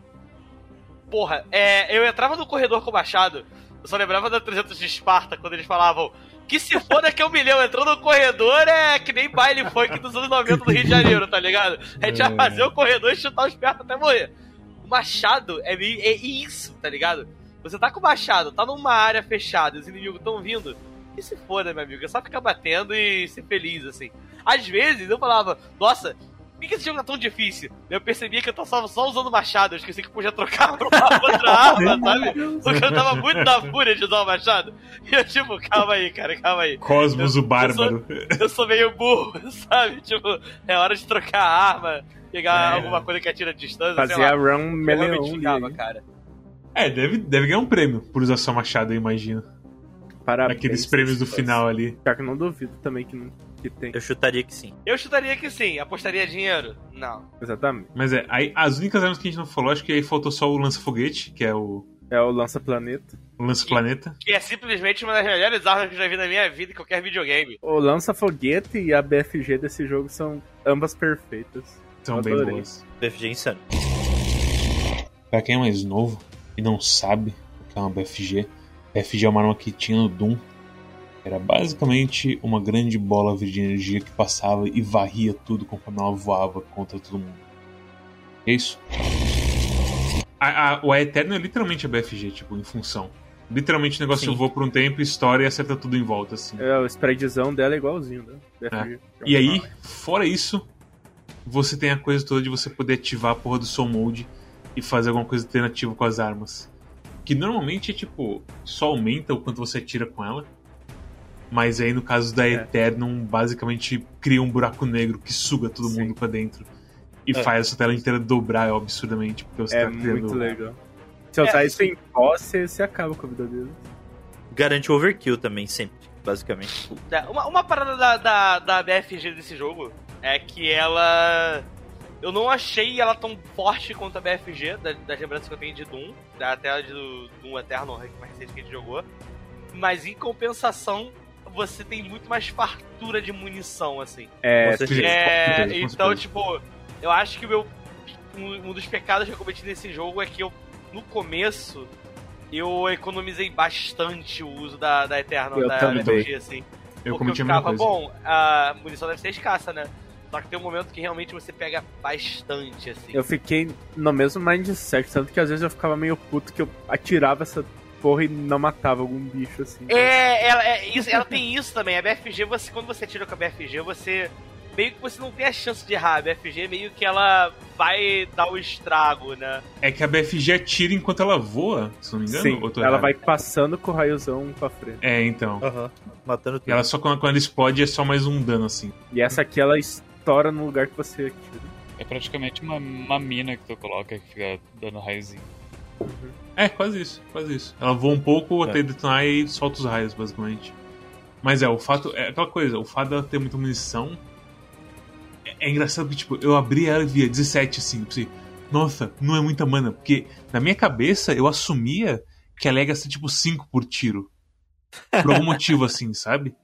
Porra, é, eu entrava no corredor com o machado, eu só lembrava da 300 de Esparta quando eles falavam que se foda que é um milhão, entrou no corredor é que nem baile funk dos anos 90 do Rio de Janeiro, tá ligado? A gente vai
É.
fazer o corredor e chutar os perto até morrer. O machado é, meio, é isso, tá ligado? Você tá com o machado, tá numa área fechada, os inimigos estão vindo. E se foda, meu amigo, é só ficar batendo e ser feliz, assim. Às vezes eu falava, nossa, por que esse jogo tá tão difícil? Eu percebia que eu tava só usando machado, eu esqueci que eu podia trocar pra uma outra arma, sabe? Porque eu tava muito na fúria de usar o machado. E eu, tipo, calma aí, cara, calma aí.
Cosmos, o bárbaro.
Eu sou meio burro, sabe? Tipo, é hora de trocar a arma, pegar
É.
alguma coisa que atira a distância, lá.
a run
Eu
meleão
cara.
É, deve, deve ganhar um prêmio por usar só machado, eu imagino.
Parabéns.
Aqueles prêmios do final ali.
Pior que eu não duvido também que, não, que tem.
Eu chutaria que sim.
Eu chutaria que sim, apostaria dinheiro? Não.
Exatamente.
Mas é, aí, as únicas armas que a gente não falou, acho que aí faltou só o lança-foguete, que é o,
É o lança-planeta.
o lança-planeta.
Que é simplesmente uma das melhores armas que eu já vi na minha vida em qualquer videogame.
O lança-foguete e a BFG desse jogo são ambas perfeitas.
São
Eu
bem
adorei.
boas.
BFG insano.
Pra quem é mais novo e não sabe o que é uma BFG, BFG é uma arma que tinha no Doom. Era basicamente uma grande bola verde de energia que passava e varria tudo conforme ela voava contra todo mundo. É isso. A, a, o Eterno é literalmente a BFG, tipo, em função. Literalmente o negócio
Sim.
voa por um tempo, estoura e acerta tudo em volta, assim.
É, o spreadzão dela é igualzinho, né? BFG.
E aí, fora isso, você tem a coisa toda de você poder ativar a porra do Soul Mode e fazer alguma coisa alternativa com as armas. Que normalmente é tipo, só aumenta o quanto você atira com ela. Mas aí no caso da
É.
Eternum, basicamente cria um buraco negro que suga todo
Sim.
mundo pra dentro. E
É.
faz a sua tela inteira dobrar absurdamente. Porque você
É
tá criando.
muito legal. Se eu usar
É,
isso em boss, você, você acaba com a vida dele.
Garante overkill também, sempre, basicamente.
É, Uma, uma parada da, da, da BFG desse jogo é que ela. Eu não achei ela tão forte quanto a BFG, da- das lembranças que eu tenho de Doom, da tela de Doom Eternal, mais recente que a gente jogou. Mas em compensação, você tem muito mais fartura de munição, assim.
É,
certeza.
É, então, tipo, eu acho que meu. Um um dos pecados que eu cometi nesse jogo é que eu, no começo, eu economizei bastante o uso da, da Eternal,
Eu
da
também.
RPG, assim.
Eu
Porque
cometi
eu ficava, bom, a munição deve ser escassa, né? Só que tem um momento que realmente você pega bastante, assim.
Eu fiquei no mesmo mindset, tanto que às vezes eu ficava meio puto que eu atirava essa porra e não matava algum bicho assim.
É, ela, é isso, ela tem isso também. A BFG, você, quando você tira com a BFG, você. Meio que você não tem a chance de errar. A BFG meio que ela vai dar o estrago, né?
É que a BFG atira enquanto ela voa, se não me engano.
Sim, ela
errado?
vai passando com o raiozão pra frente.
É, então.
Aham. Matando tudo.
E ela só quando, quando ela explode é só mais um dano, assim.
E essa aqui ela estoura no lugar que você atira.
É praticamente uma, uma mina que tu coloca que fica dando raiozinho.
É, quase isso, quase isso. Ela voa um pouco
É.
até detonar e solta os raios, basicamente. Mas é, o fato. É aquela coisa, o fato dela ter muita munição. É, é engraçado que, tipo, eu abri ela e via 17, assim, pensei, nossa, não é muita mana. Porque na minha cabeça eu assumia que ela ia gastar, tipo, 5 por tiro. Por algum motivo, assim, sabe?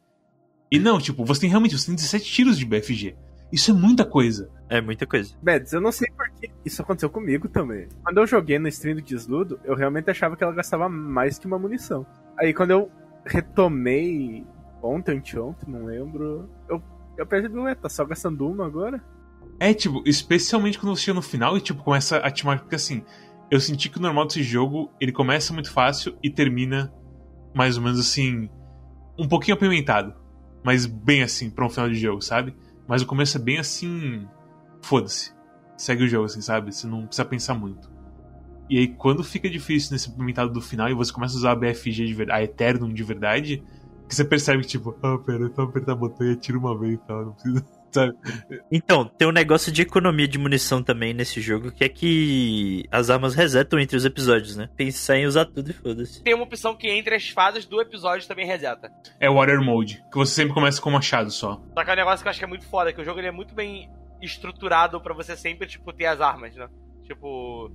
E não, tipo, você tem realmente você tem 17 tiros de BFG. Isso é muita coisa.
É muita coisa.
Beds, eu não sei porque isso aconteceu comigo também. Quando eu joguei no stream do Desludo, eu realmente achava que ela gastava mais que uma munição. Aí quando eu retomei ontem, anteontem, não lembro, eu, eu percebi, ué, tá só gastando uma agora?
É, tipo, especialmente quando você chega no final e, tipo, começa a te marcar. Porque, assim, eu senti que o normal desse jogo, ele começa muito fácil e termina mais ou menos, assim, um pouquinho apimentado. Mas bem assim, pra um final de jogo, sabe? Mas o começo é bem assim. Foda-se. Segue o jogo, assim, sabe? Você não precisa pensar muito. E aí, quando fica difícil nesse apimentado do final e você começa a usar a BFG de verdade, a Eternum de verdade, que você percebe que, tipo, ah, pera, é só apertar o botão e atira uma vez e tal, não precisa. Sabe?
Então, tem um negócio de economia de munição também nesse jogo, que é que as armas resetam entre os episódios, né? Pensar em usar tudo e foda-se.
Tem uma opção que entre as fases do episódio também reseta.
É o Water Mode, que você sempre começa com machado só.
Só que é um negócio que eu acho que é muito foda, que o jogo ele é muito bem estruturado pra você sempre, tipo, ter as armas, né? Tipo,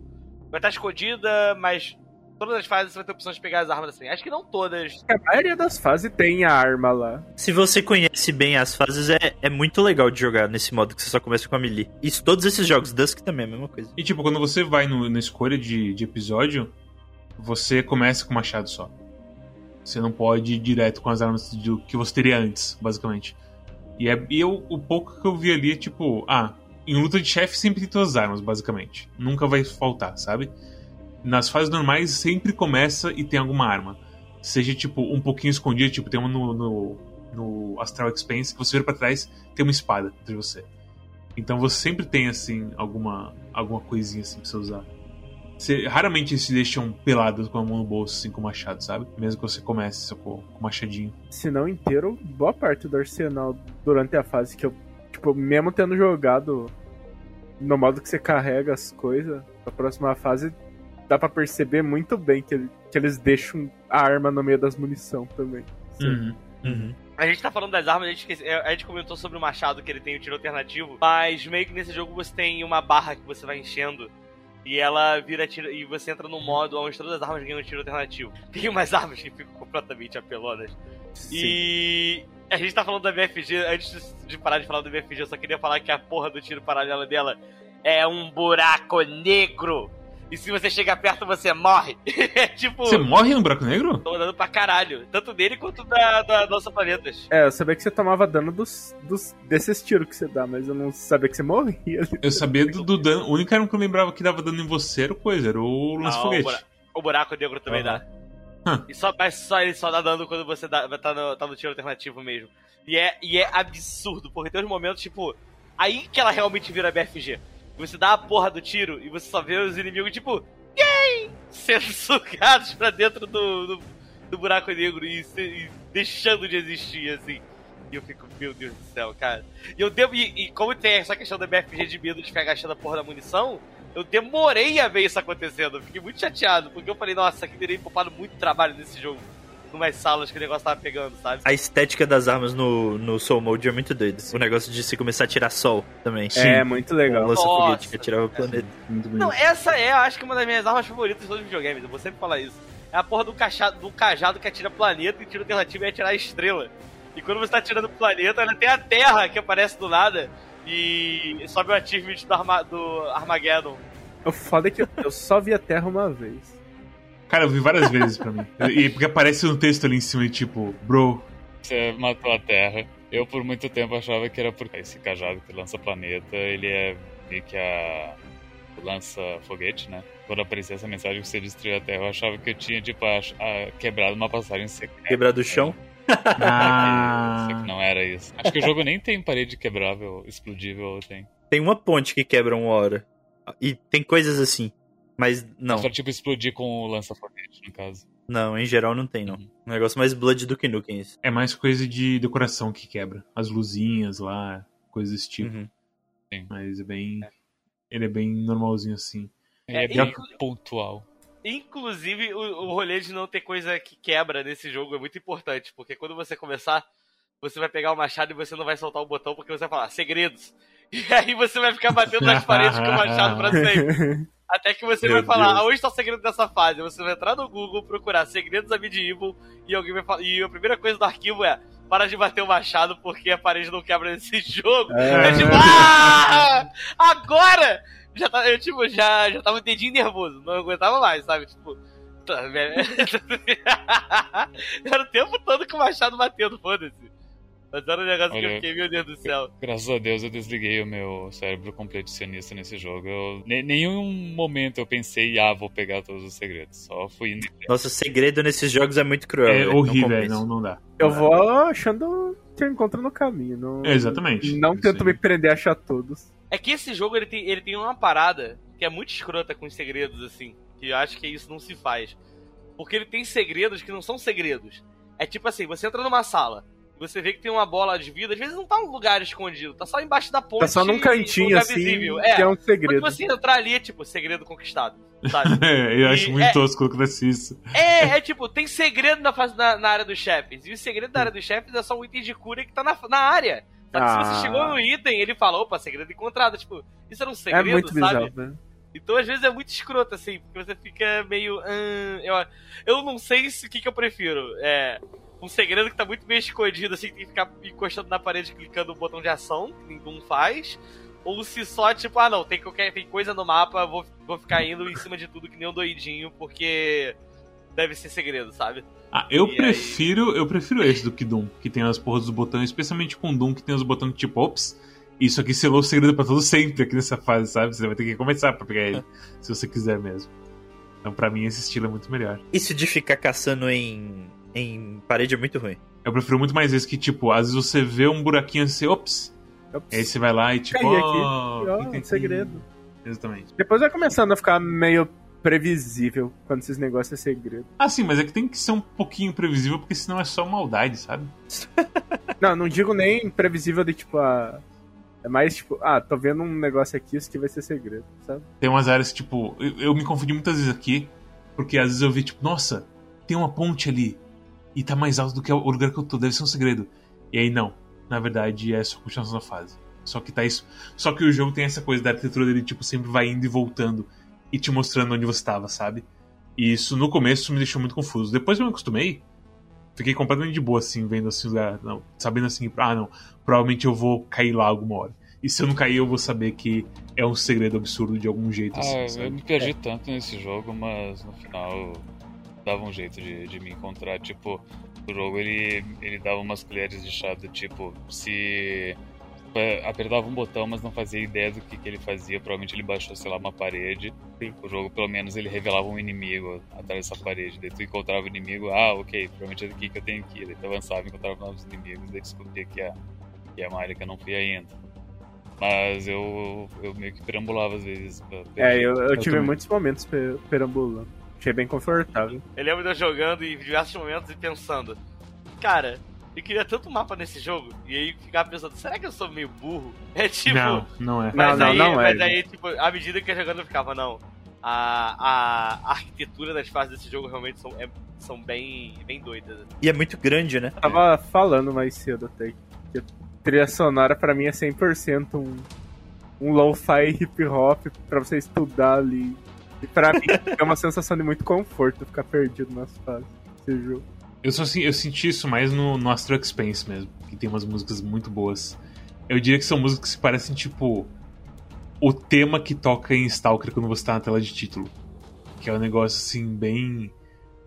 vai estar escondida, mas todas as fases você vai ter opção de pegar as armas assim. Acho que não todas.
A maioria das fases tem a arma lá.
Se você conhece bem as fases, é, é muito legal de jogar nesse modo que você só começa com a melee. Isso, todos esses jogos, Dusk também é a mesma coisa.
E tipo, quando você vai no- na escolha de, de episódio, você começa com machado só. Você não pode ir direto com as armas do que você teria antes, basicamente. E, é, e eu, o pouco que eu vi ali é tipo, ah, em luta de chefe sempre tem todas as armas, basicamente. Nunca vai faltar, sabe? Nas fases normais sempre começa e tem alguma arma. Seja tipo um pouquinho escondida, tipo, tem uma no, no, no Astral Expense que você vira pra trás tem uma espada entre você. Então você sempre tem assim alguma alguma coisinha assim pra você usar. Você, raramente eles se deixam pelados com a mão no bolso, assim, com o machado, sabe? Mesmo que você comece com, com o machadinho.
Se não inteiro, boa parte do arsenal durante a fase que eu, tipo, mesmo tendo jogado no modo que você carrega as coisas, a próxima fase dá pra perceber muito bem que, ele- que eles deixam a arma no meio das munição também.
Uhum.
Uhum.
A gente tá falando das armas, a gente, esquece- a gente comentou sobre o machado que ele tem o tiro alternativo, mas meio que nesse jogo você tem uma barra que você vai enchendo. E ela vira tiro. E você entra num modo onde todas as armas ganham tiro alternativo. Tem umas armas que ficam completamente apelonas. E a gente tá falando da BFG, antes de parar de falar da BFG, eu só queria falar que a porra do tiro paralelo dela é um buraco negro. E se você chegar perto, você morre. é tipo.
Você morre no buraco negro?
Tô dando pra caralho. Tanto dele quanto da, da nossa planetas.
É, eu sabia que você tomava dano dos, dos, desses tiros que você dá, mas eu não sabia que você morria.
Eu sabia do, do dano. O único que eu lembrava que dava dano em você era o coisa, era o
Não,
lance-foguete.
o, o buraco negro também dá. E só, mas só ele só dá dano quando você dá, tá, no, tá no tiro alternativo mesmo. E é, e é absurdo, porque tem uns momentos, tipo, aí que ela realmente vira BFG. Você dá a porra do tiro e você só vê os inimigos, tipo, yay! Sendo sugados pra dentro do, do, do buraco negro e, e deixando de existir, assim. E eu fico, meu Deus do céu, cara. E eu devo. E, e como tem essa questão da BFG de medo de ficar gastando a porra da munição, eu demorei a ver isso acontecendo. Eu fiquei muito chateado, porque eu falei, nossa, aqui teria poupado muito trabalho nesse jogo. Numas salas que o negócio tava pegando, sabe?
A estética das armas no, no Soul Mode é muito doida. O negócio de se começar a tirar sol também.
Sim.
É, muito legal.
Nossa.
que atirava o planeta.
Muito bonito.
Não, essa é, eu acho que uma das minhas armas favoritas de todos os videogames. Eu vou sempre falar isso. É a porra do, cachado, do cajado que atira planeta e tiro alternativo é atirar estrela. E quando você tá atirando o planeta, ainda tem a Terra que aparece do nada. e sobe o achievement do, Arma do Armageddon.
O foda é que eu só vi a Terra uma vez.
Cara, eu vi várias vezes pra mim. E porque aparece um texto ali em cima, tipo, bro.
Você matou a Terra. Eu por muito tempo achava que era porque esse cajado que lança planeta, ele é meio que a lança foguete, né? Quando aparecia essa mensagem que você destruiu a Terra, eu achava que eu tinha, tipo, a, a, quebrado uma passagem secreta.
Quebrado o chão?
Ah.
Só que não era isso. Acho que o jogo nem tem parede quebrável, explodível, ou tem.
Tem uma ponte que quebra uma hora. E tem coisas assim. Mas não.
Só tipo explodir com o lança-foguete, no caso.
Não, em geral não tem, não.
Uhum.
Um negócio mais Blood do que Nukem isso.
É mais coisa de decoração que quebra. As luzinhas lá, coisas desse tipo.
Uhum.
Mas é bem. Ele é bem normalzinho assim.
Ele é,
É,
bem
inclu-
pontual.
Inclusive, o, o rolê de não ter coisa que quebra nesse jogo é muito importante, porque quando você começar, você vai pegar o machado e você não vai soltar o botão porque você vai falar segredos. E aí você vai ficar batendo nas paredes com o machado pra sempre. Até que você
Meu
vai falar,
Deus.
aonde está o segredo dessa fase? Você vai entrar no Google, procurar segredos da Medieval e alguém vai falar. E a primeira coisa do arquivo é para de bater o machado porque a parede não quebra nesse jogo.
É.
É tipo, ah! Agora! Já tá, eu, tipo, já, já tava um dedinho nervoso, não aguentava mais, sabe? Tipo. tá, era o tempo todo com o machado batendo, foda-se. Mas era um negócio que eu
Olha,
fiquei, meu Deus do céu.
Graças a Deus eu desliguei o meu cérebro competicionista nesse jogo. Eu, ne- nenhum momento eu pensei, ah, vou pegar todos os segredos. Só fui indo.
Nossa, segredo nesses jogos é muito cruel.
É
não
horrível, é,
compensa.
não, não dá.
Eu vou achando que eu encontro no caminho. Não,
É, exatamente.
Não tento
aí.
me prender a achar todos.
É que esse jogo ele tem, ele tem uma parada que é muito escrota com os segredos, assim. Que eu acho que isso não se faz. Porque ele tem segredos que não são segredos. É tipo assim, você entra numa sala, você vê que tem uma bola de vida, às vezes não tá num lugar escondido, tá só embaixo da ponte.
Tá só num cantinho
lugar
assim,
visível.
que
É,
é um
Quando
segredo.
você entrar ali, é tipo, segredo conquistado, sabe?
É, eu acho
E
muito
é-
tosco quando acontece isso.
é, é tipo, tem segredo na, fase, na, na área dos chefes. E o segredo da área dos chefes é só um item de cura que tá na, na área. Sabe? Se
Ah.
você chegou no item, ele fala, opa, segredo encontrado. Tipo, isso era um
É
segredo,
muito
sabe?
bizarro, né?
Então, às vezes, é muito escroto, assim, porque você fica meio. "Hum", eu, eu não sei se o que, que eu prefiro. É. Um segredo que tá muito bem escondido, assim, que tem que ficar encostando na parede clicando no botão de ação, que nenhum faz. Ou se só, tipo, ah não, tem, qualquer, tem coisa no mapa, vou, vou ficar indo em cima de tudo que nem um doidinho, porque deve ser segredo, sabe?
Ah, eu
E aí?
prefiro, eu prefiro esse do que Doom, que tem as porras dos botões, especialmente com Doom, que tem os botões tipo, ops, isso aqui selou o segredo pra todo sempre aqui nessa fase, sabe? Você vai ter que começar pra pegar ele, se você quiser mesmo. Então, pra mim, esse estilo é muito melhor.
Isso de ficar caçando em, em parede é muito ruim.
Eu prefiro muito mais esse que, tipo, às vezes você vê um buraquinho assim, ops,
Ops.
aí você vai lá e tipo,
Caí aqui.
aqui.
segredo.
Exatamente.
Depois vai começando a ficar meio previsível quando esses negócios é segredo.
Ah, sim, mas é que tem que ser um pouquinho previsível, porque senão é só maldade, sabe?
Não, não digo nem previsível de tipo, ah, é mais tipo, ah, tô vendo um negócio aqui, isso aqui vai ser segredo, sabe?
Tem umas áreas que, tipo, eu, eu me confundi muitas vezes aqui, porque às vezes eu vi, tipo, nossa, tem uma ponte ali, e tá mais alto do que o lugar que eu tô, deve ser um segredo. E aí não, na verdade é só continuação da fase. Só que tá isso. Só que o jogo tem essa coisa da arquitetura dele, tipo, sempre vai indo e voltando e te mostrando onde você tava, sabe? E isso no começo me deixou muito confuso. Depois eu me acostumei, fiquei completamente de boa, assim, vendo assim, os lugares, não, sabendo assim, ah, não, provavelmente eu vou cair lá alguma hora. E se eu não cair, eu vou saber que é um segredo absurdo de algum jeito, assim,
Ah, eu
sabe?
me perdi tanto nesse jogo, mas no final dava um jeito de, de me encontrar. Tipo, o jogo ele, ele dava umas colheres de chá do tipo, se é, apertava um botão, mas não fazia ideia do que, que ele fazia, provavelmente ele baixou, sei lá, uma parede. O jogo, pelo menos, ele revelava um inimigo atrás dessa parede. Daí tu encontrava o inimigo, ah, ok, provavelmente é daqui que eu tenho que ir. Daí tu avançava, encontrava novos inimigos, daí descobria que é, que é uma área que eu não fui ainda. Mas eu, eu meio que perambulava às vezes. pra-
É, eu, eu
Eu
tive
também.
muitos momentos pe- perambulando. Achei bem confortável.
Eu lembro de eu jogando em diversos momentos e pensando, cara, eu queria tanto mapa nesse jogo, e aí ficava pensando, será que eu sou meio burro? É tipo.
Não, não é.
Mas,
Não,
aí,
não, não é,
mas aí, tipo, à medida que eu ia jogando, eu ficava, não. A, a arquitetura das fases desse jogo realmente são, é- são bem, bem doidas.
E é muito grande, né?
Eu tava falando mais cedo até que a trilha sonora pra mim é 100% um, um lo-fi hip hop pra você estudar ali. E pra mim é uma sensação de muito conforto ficar perdido nas fases desse jogo.
Eu, só, eu senti isso mais no, no Astro Expense mesmo, que tem umas músicas muito boas. Eu diria que são músicas que parecem, tipo, o tema que toca em Stalker quando você tá na tela de título. Que é um negócio, assim, bem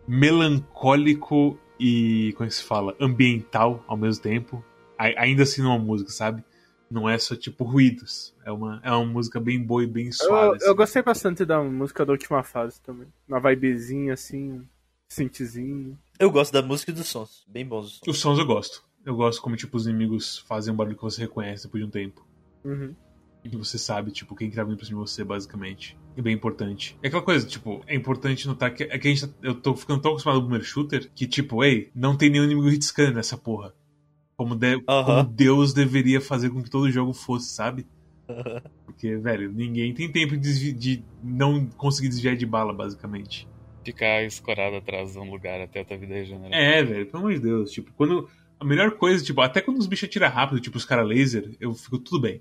melancólico e, como é que se fala, ambiental ao mesmo tempo. A- ainda assim numa música, sabe? Não é só, tipo, ruídos. É uma, é uma música bem boa e bem suave.
Eu,
assim.
eu gostei bastante da música da última fase também. Uma vibezinha assim, synthzinho.
Eu gosto da música e dos sons. Bem bons os sons.
Os sons eu gosto. Eu gosto como, tipo, os inimigos fazem um barulho que você reconhece depois de um tempo.
Uhum.
E que você sabe, tipo, quem que tá vindo pra cima de você, basicamente. É bem importante. É aquela coisa, tipo, é importante notar que, é que a gente tá- eu tô ficando tão acostumado com o Boomer Shooter que, tipo, ei, não tem nenhum inimigo hit scan nessa porra. Como, de-
Aham.
como Deus deveria fazer com que todo jogo fosse, sabe? Porque, velho, ninguém tem tempo de, de não conseguir desviar de bala, basicamente.
Ficar escorado atrás de um lugar até a tua vida regenerar.
É, velho, pelo amor de Deus. Tipo, quando. A melhor coisa, tipo, até quando os bichos atiram rápido, tipo os caras laser, eu fico tudo bem.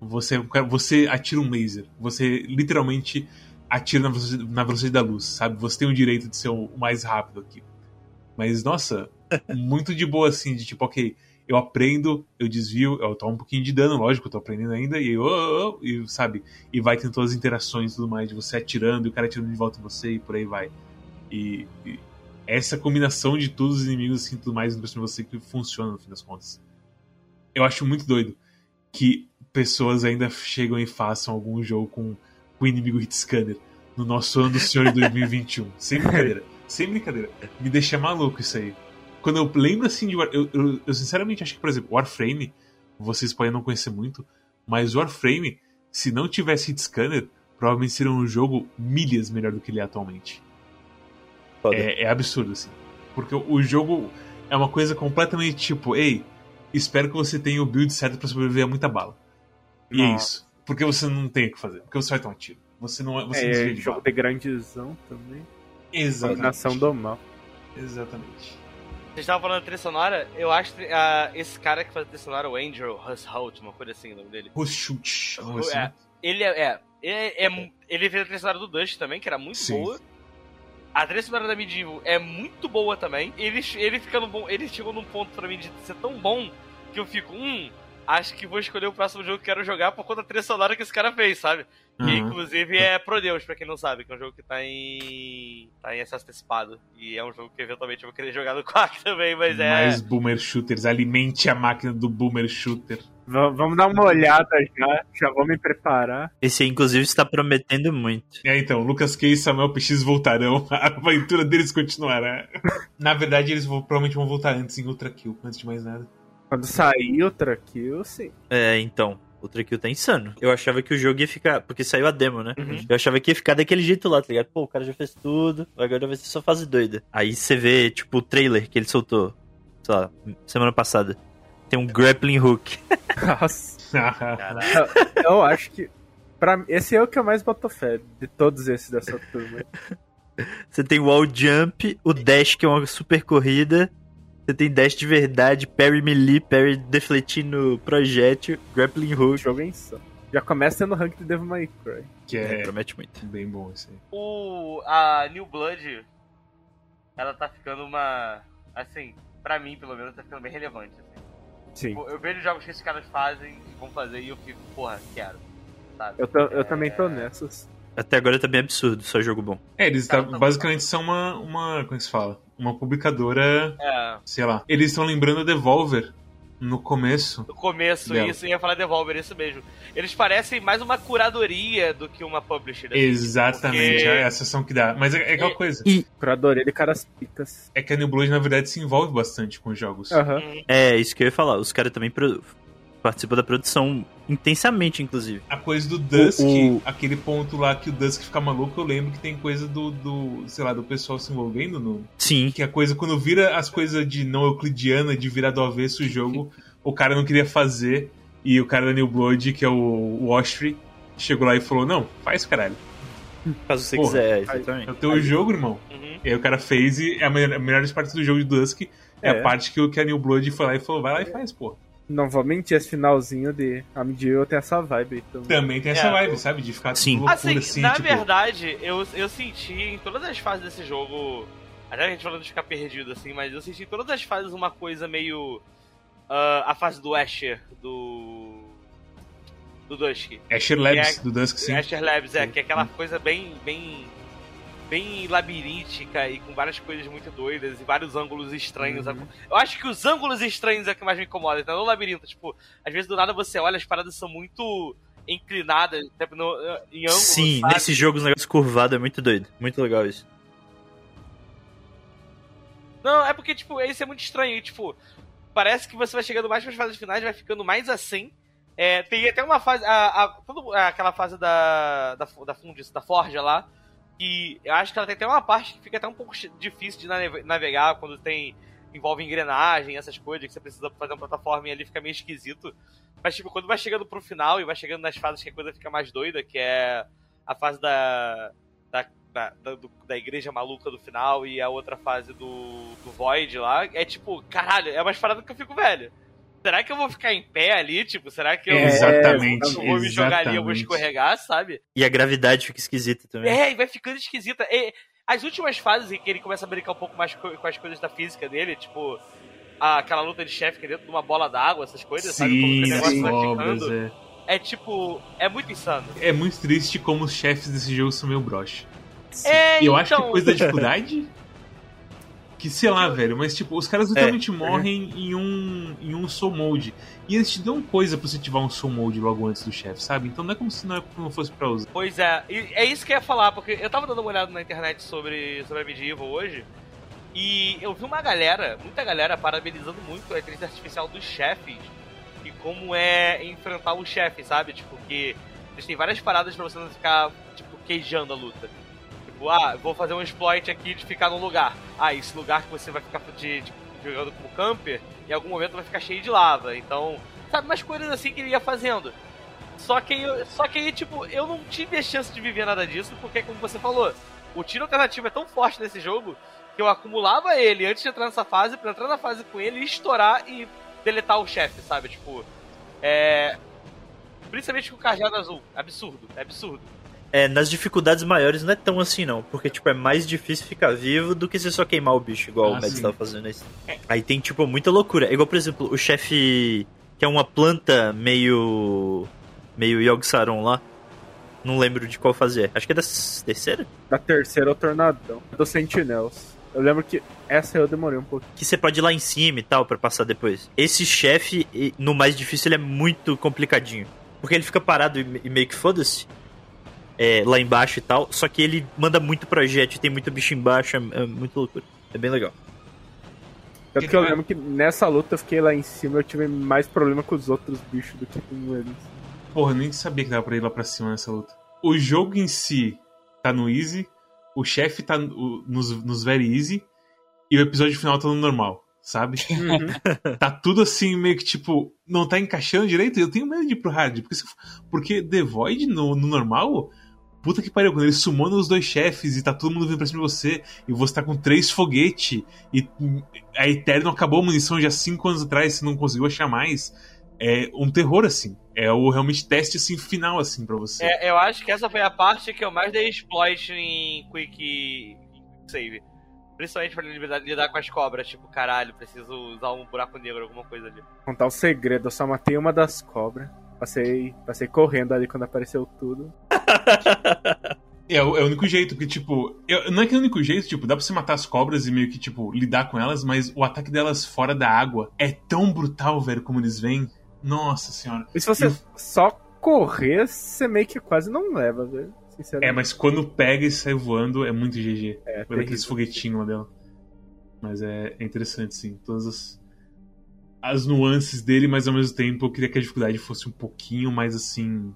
Você, você atira um laser. Você literalmente atira na velocidade, na velocidade da luz, sabe? Você tem o direito de ser o mais rápido aqui. Mas, nossa, muito de boa assim, de tipo, ok, eu aprendo, eu desvio, eu tomo um pouquinho de dano, lógico, eu tô aprendendo ainda, e eu, oh, oh, e sabe? E vai tendo todas as interações e tudo mais, de você atirando e o cara atirando de volta em você e por aí vai. E, e essa combinação de todos os inimigos assim, tudo mais, de você que funciona no fim das contas. Eu acho muito doido que pessoas ainda chegam e façam algum jogo com o inimigo hit scanner no nosso ano do Senhor de 2021. Sem brincadeira. Sem brincadeira. Me deixa maluco isso aí. Quando eu lembro assim de. War- Eu, eu, eu sinceramente acho que, por exemplo, Warframe, vocês podem não conhecer muito, mas Warframe, se não tivesse hit scanner, provavelmente seria um jogo milhas melhor do que ele é atualmente. É, é absurdo, assim. Porque o jogo é uma coisa completamente tipo, ei, espero que você tenha o build certo pra sobreviver a muita bala. E é
Nossa.
isso. Porque você não tem o que fazer. Porque você vai tomar tiro. Você não é. Você não
É,
desvia de
jogo
bala.
de grandezão também.
Exatamente.
Nação do mal.
Exatamente.
Vocês estavam falando da trilha sonora, eu acho que ah, esse cara que faz a trilha sonora, o Andrew Hushout, uma coisa assim o nome dele.
Algo assim.
É, ele é, é, ele é, é- ele fez a trilha sonora do Dust também, que era muito
Sim.
boa. A trilha sonora da Medieval é muito boa também. Ele, ele ficando bom, ele chegou num ponto pra mim de ser tão bom que eu fico, hum, acho que vou escolher o próximo jogo que quero jogar por conta da trilha sonora que esse cara fez, sabe? Que
Aham.
inclusive é Prodeus, pra quem não sabe, que é um jogo que tá em. tá em acesso antecipado. E é um jogo que eventualmente eu vou querer jogar no Quack também, mas é.
Mais boomer shooters. Alimente a máquina do boomer shooter.
Va- vamos dar uma olhada já. Já vou me preparar.
Esse aí, inclusive, está prometendo muito.
É, então, Lucas Key e Samuel PX voltarão. A aventura deles continuará. Na verdade, eles vão- provavelmente vão voltar antes em Ultra Kill, antes de mais nada.
Quando sair outra kill, sim.
É, então. Outra kill tá insano. Eu achava que o jogo ia ficar. Porque saiu a demo, né?
Uhum.
Eu achava que ia ficar daquele jeito lá, tá ligado? Pô, o cara já fez tudo, agora vai ser só fase doida. Aí você vê, tipo, o trailer que ele soltou, sei lá, semana passada. Tem um grappling hook.
Nossa.
Caralho.
Eu acho que. Pra, mim, esse é o que eu mais boto fé de todos esses dessa turma.
Você tem o wall jump, o dash, que é uma super corrida. Você tem dash de verdade, parry melee, parry defletindo projétil, grappling hook.
jogo é insano. Já começa sendo rank de Devil May Cry.
que
É,
é
promete muito.
bem bom isso aí.
o a New Blood ela tá ficando uma assim pra mim pelo menos tá ficando bem relevante assim.
Sim.
Tipo, eu vejo jogos que esses caras fazem e vão fazer e eu fico porra quero sabe
Eu, tô- eu
É,
também tô nessas.
Até agora tá bem absurdo, só jogo bom.
É, eles
Tá,
tá-
tá
basicamente são uma, uma. Como é que se fala? Uma publicadora.
é
Sei lá. Eles estão lembrando a Devolver no começo.
no começo
Dela.
isso eu ia falar Devolver isso mesmo eles parecem mais uma curadoria do que uma publisher assim,
Exatamente,
porque-
é a sensação que dá. Mas é, é aquela
É.
coisa.
Curador de caras picas.
É que a New Blood, na verdade, se envolve bastante com os jogos.
Aham.
Hum,
É, isso que eu ia falar. Os caras também pro- participam da produção intensamente, inclusive.
A coisa do Dusk,
O- o-
aquele ponto lá que o Dusk fica maluco, eu lembro que tem coisa do, do sei lá, do pessoal se envolvendo no.
Sim.
Que a coisa, quando vira as coisas de não euclidiana, de virar do avesso o jogo, o cara não queria fazer. E o cara da New Blood, que é o, o Oshry, chegou lá e falou: Não, faz caralho.
Caso você
Porra.
quiser,
É
exatamente.
o teu jogo, irmão.
uhum.
E aí o cara fez e a melhor, a melhor parte do jogo de Dusk é, a
É.
parte que, o- que a New Blood foi lá e falou: Vai lá e faz, pô.
Não vou mentir, esse finalzinho de Amidiel tem essa vibe também.
Também tem essa
É.
vibe, sabe? De ficar
Sim.
tudo loucura
Assim,
assim,
na
tipo.
verdade, eu, eu senti em todas as fases desse jogo. Até a gente falando de ficar perdido, assim, mas eu senti em todas as fases uma coisa meio. ah, a fase do Asher, do. do Dusk.
Asher Labs,
É,
do Dusk, sim.
Asher Labs, é,
Sim.
que é aquela coisa bem, bem, bem labiríntica e com várias coisas muito doidas e vários ângulos estranhos.
Uhum.
Eu acho que os ângulos estranhos é o que mais me incomoda, então não o labirinto. Tipo, às vezes do nada você olha, as paradas são muito inclinadas, tipo, no, em ângulo,
Sim,
sabe?
nesse jogo os negócios curvados é muito doido. Muito legal isso.
Não, é porque, tipo, isso é muito estranho. e, tipo, parece que você vai chegando mais para as fases finais, vai ficando mais assim. É, tem até uma fase. A, a- todo- aquela fase da. Da, da Fundis, da Forja lá. Que eu acho que ela tem até uma parte que fica até um pouco difícil de nave- navegar quando tem. Envolve engrenagem, essas coisas, que você precisa fazer uma plataforma e ali fica meio esquisito. Mas, tipo, quando vai chegando pro final e vai chegando nas fases que a coisa fica mais doida, que é a fase da. da, da, da, da igreja maluca do final e a outra fase do, do Void lá, é tipo, caralho, é umas paradas que eu fico velho. Será que eu vou ficar em pé ali? Tipo, será que eu,
É,
Exatamente,
eu vou me jogar ali, eu vou
exatamente.
escorregar, sabe?
E a gravidade fica esquisita também.
É, e vai ficando esquisita. E as últimas fases em que ele começa a brincar um pouco mais co- com as coisas da física dele, tipo, a- aquela luta de chefe que é dentro de uma bola d'água, essas coisas, sabe? Como que
Sim,
o negócio vai
cobras,
ficando.
é.
É tipo, é muito insano.
É muito triste como os chefes desse jogo são meio broxa.
É,
E eu acho que
então...
é coisa da dificuldade. Que sei lá, velho, mas tipo, os caras literalmente morrem em um, em um soul mode. E eles te dão coisa pra você ativar um soul mode logo antes do chefe, sabe? Então não é como se não, não fosse pra usar.
Pois é, e é isso que eu ia falar, porque eu tava dando uma olhada na internet sobre, sobre a Medieval hoje, e eu vi uma galera, muita galera, parabenizando muito a inteligência artificial dos chefes e como é enfrentar o chefe, sabe? Tipo, que eles têm várias paradas pra você não ficar, tipo, queijando a luta. Tipo, ah, vou fazer um exploit aqui de ficar num lugar. Ah, esse lugar que você vai ficar de, tipo, jogando como camper, em algum momento vai ficar cheio de lava. Então, sabe, umas coisas assim que ele ia fazendo. Só que, só que aí, tipo, eu não tive a chance de viver nada disso, porque, como você falou, o tiro alternativo é tão forte nesse jogo que eu acumulava ele antes de entrar nessa fase, pra entrar na fase com ele, estourar e deletar o chefe, sabe? Tipo, é. Principalmente com o cajado azul. Absurdo, é absurdo.
É, nas dificuldades maiores não é tão assim não, porque tipo é mais difícil ficar vivo do que você só queimar o bicho igual
Ah,
o Mads tava fazendo aí. Aí tem tipo muita loucura. É igual, por exemplo, o chefe que é uma planta meio meio Yogg-Saron lá. Não lembro de qual fazer. Acho que é da terceira?
Da terceira é o Tornadão. Do Sentinels. Eu lembro que essa eu demorei um pouco.
Que você pode ir lá em cima e tal pra passar depois. Esse chefe, no mais difícil, ele é muito complicadinho. Porque ele fica parado e, e meio que foda-se. É, lá embaixo e tal. Só que ele manda muito projétil, tem muito bicho embaixo, é, é muito loucura. É bem legal.
Tanto que eu lembro que nessa luta eu fiquei lá em cima eu tive mais problema com os outros bichos do que com eles.
Porra, eu nem sabia que dava pra ir lá pra cima nessa luta. O jogo em si tá no easy, o chefe tá no- nos, nos very easy, e o episódio final tá no normal, sabe? tá tudo assim, meio que tipo, não tá encaixando direito. Eu tenho medo de ir pro hard, porque, se, porque The Void no, no normal, puta que pariu, quando ele sumona os dois chefes e tá todo mundo vindo pra cima de você, e você tá com três foguete, e a Eterno acabou a munição já cinco anos atrás, você não conseguiu achar mais. É um terror, assim. É o realmente teste assim, final, assim, pra você.
É, eu acho que essa foi a parte que eu mais dei exploit em Quick, em quick Save. Principalmente pra lidar, lidar com as cobras. Tipo, caralho, preciso usar um buraco negro, alguma coisa ali.
Contar o segredo, eu só matei uma das cobras. Passei, passei correndo ali quando apareceu tudo.
É, o é o único jeito, porque, tipo, eu- não é que é o único jeito, tipo, dá pra você matar as cobras e meio que, tipo, lidar com elas, mas o ataque delas fora da água é tão brutal, velho, como eles vêm. Nossa senhora.
E se você
Eu-
só correr, você meio que quase não leva, velho.
É, mas quando pega e sai voando, é muito GG.
É,
Por aqueles foguetinhos lá dela. Mas é, é interessante, sim. Todas as, as nuances dele, mas ao mesmo tempo eu queria que a dificuldade fosse um pouquinho mais assim.
Um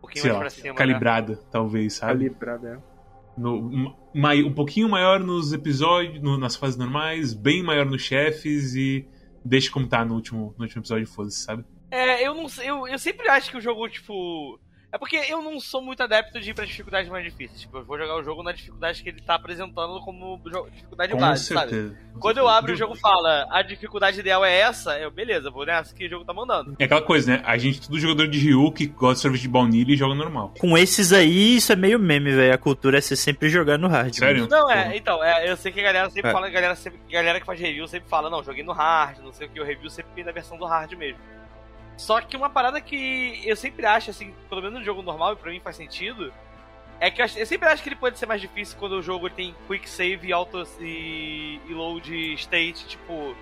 pouquinho
sei
mais
lá,
pra cima. né?
calibrada, talvez, sabe?
Calibrada, é.
No, mai- um pouquinho maior nos episódios, no- nas fases normais, bem maior nos chefes e deixa como tá no último, no último episódio, foda-se, sabe?
É, eu não sei, eu, eu sempre acho que o jogo, tipo. É porque eu não sou muito adepto de ir pra dificuldades mais difíceis. Tipo, eu vou jogar o jogo na dificuldade que ele tá apresentando como dificuldade
Com
base, sabe?
certeza. com
Quando eu abro o jogo fala, a dificuldade ideal é essa, eu, beleza, vou nessa que o jogo tá mandando.
É aquela coisa, né? A gente, tudo jogador de Ryu que gosta de sorvete de baunilha e joga normal.
Com esses aí, isso é meio meme, velho. A cultura é você sempre jogar no hard.
Sério?
Não,
Porra.
é, então, é, eu sei que a galera sempre
É.
fala, a galera, sempre, a galera que faz review sempre fala, não, joguei no hard, não sei o que, o review sempre vem da versão do hard mesmo. Só que uma parada que eu sempre acho, assim, pelo menos no jogo normal, e pra mim faz sentido, é que eu, acho- eu sempre acho que ele pode ser mais difícil quando o jogo tem quick save e auto e, e load state, tipo,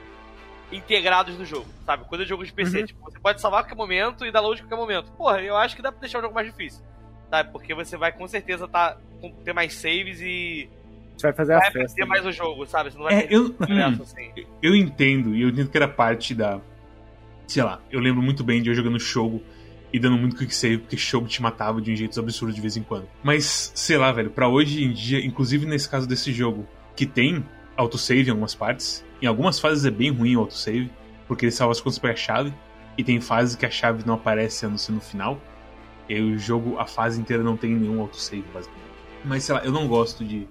integrados no jogo, sabe? Quando é jogo de PC,
Uhum.
tipo, você pode salvar a qualquer momento e dar load a qualquer momento. Porra, eu acho que dá pra deixar o jogo mais difícil, sabe? Porque você vai com certeza tá, com- ter mais saves e
Você vai fazer a
vai
festa.
aprender mais o jogo, sabe? Você não vai
É, eu, hum,
assim.
eu entendo, e eu entendo que era parte da. Sei lá, eu lembro muito bem de eu jogando jogo e dando muito quick save, porque jogo te matava de um jeito absurdo de vez em quando. Mas, sei lá, velho, pra hoje em dia, inclusive nesse caso desse jogo, que tem autosave em algumas partes, em algumas fases é bem ruim o autosave, porque ele salva as coisas pela chave, e tem fases que a chave não aparece a não ser no final. E o jogo, a fase inteira não tem nenhum autosave, basicamente. Mas, sei lá, eu não gosto de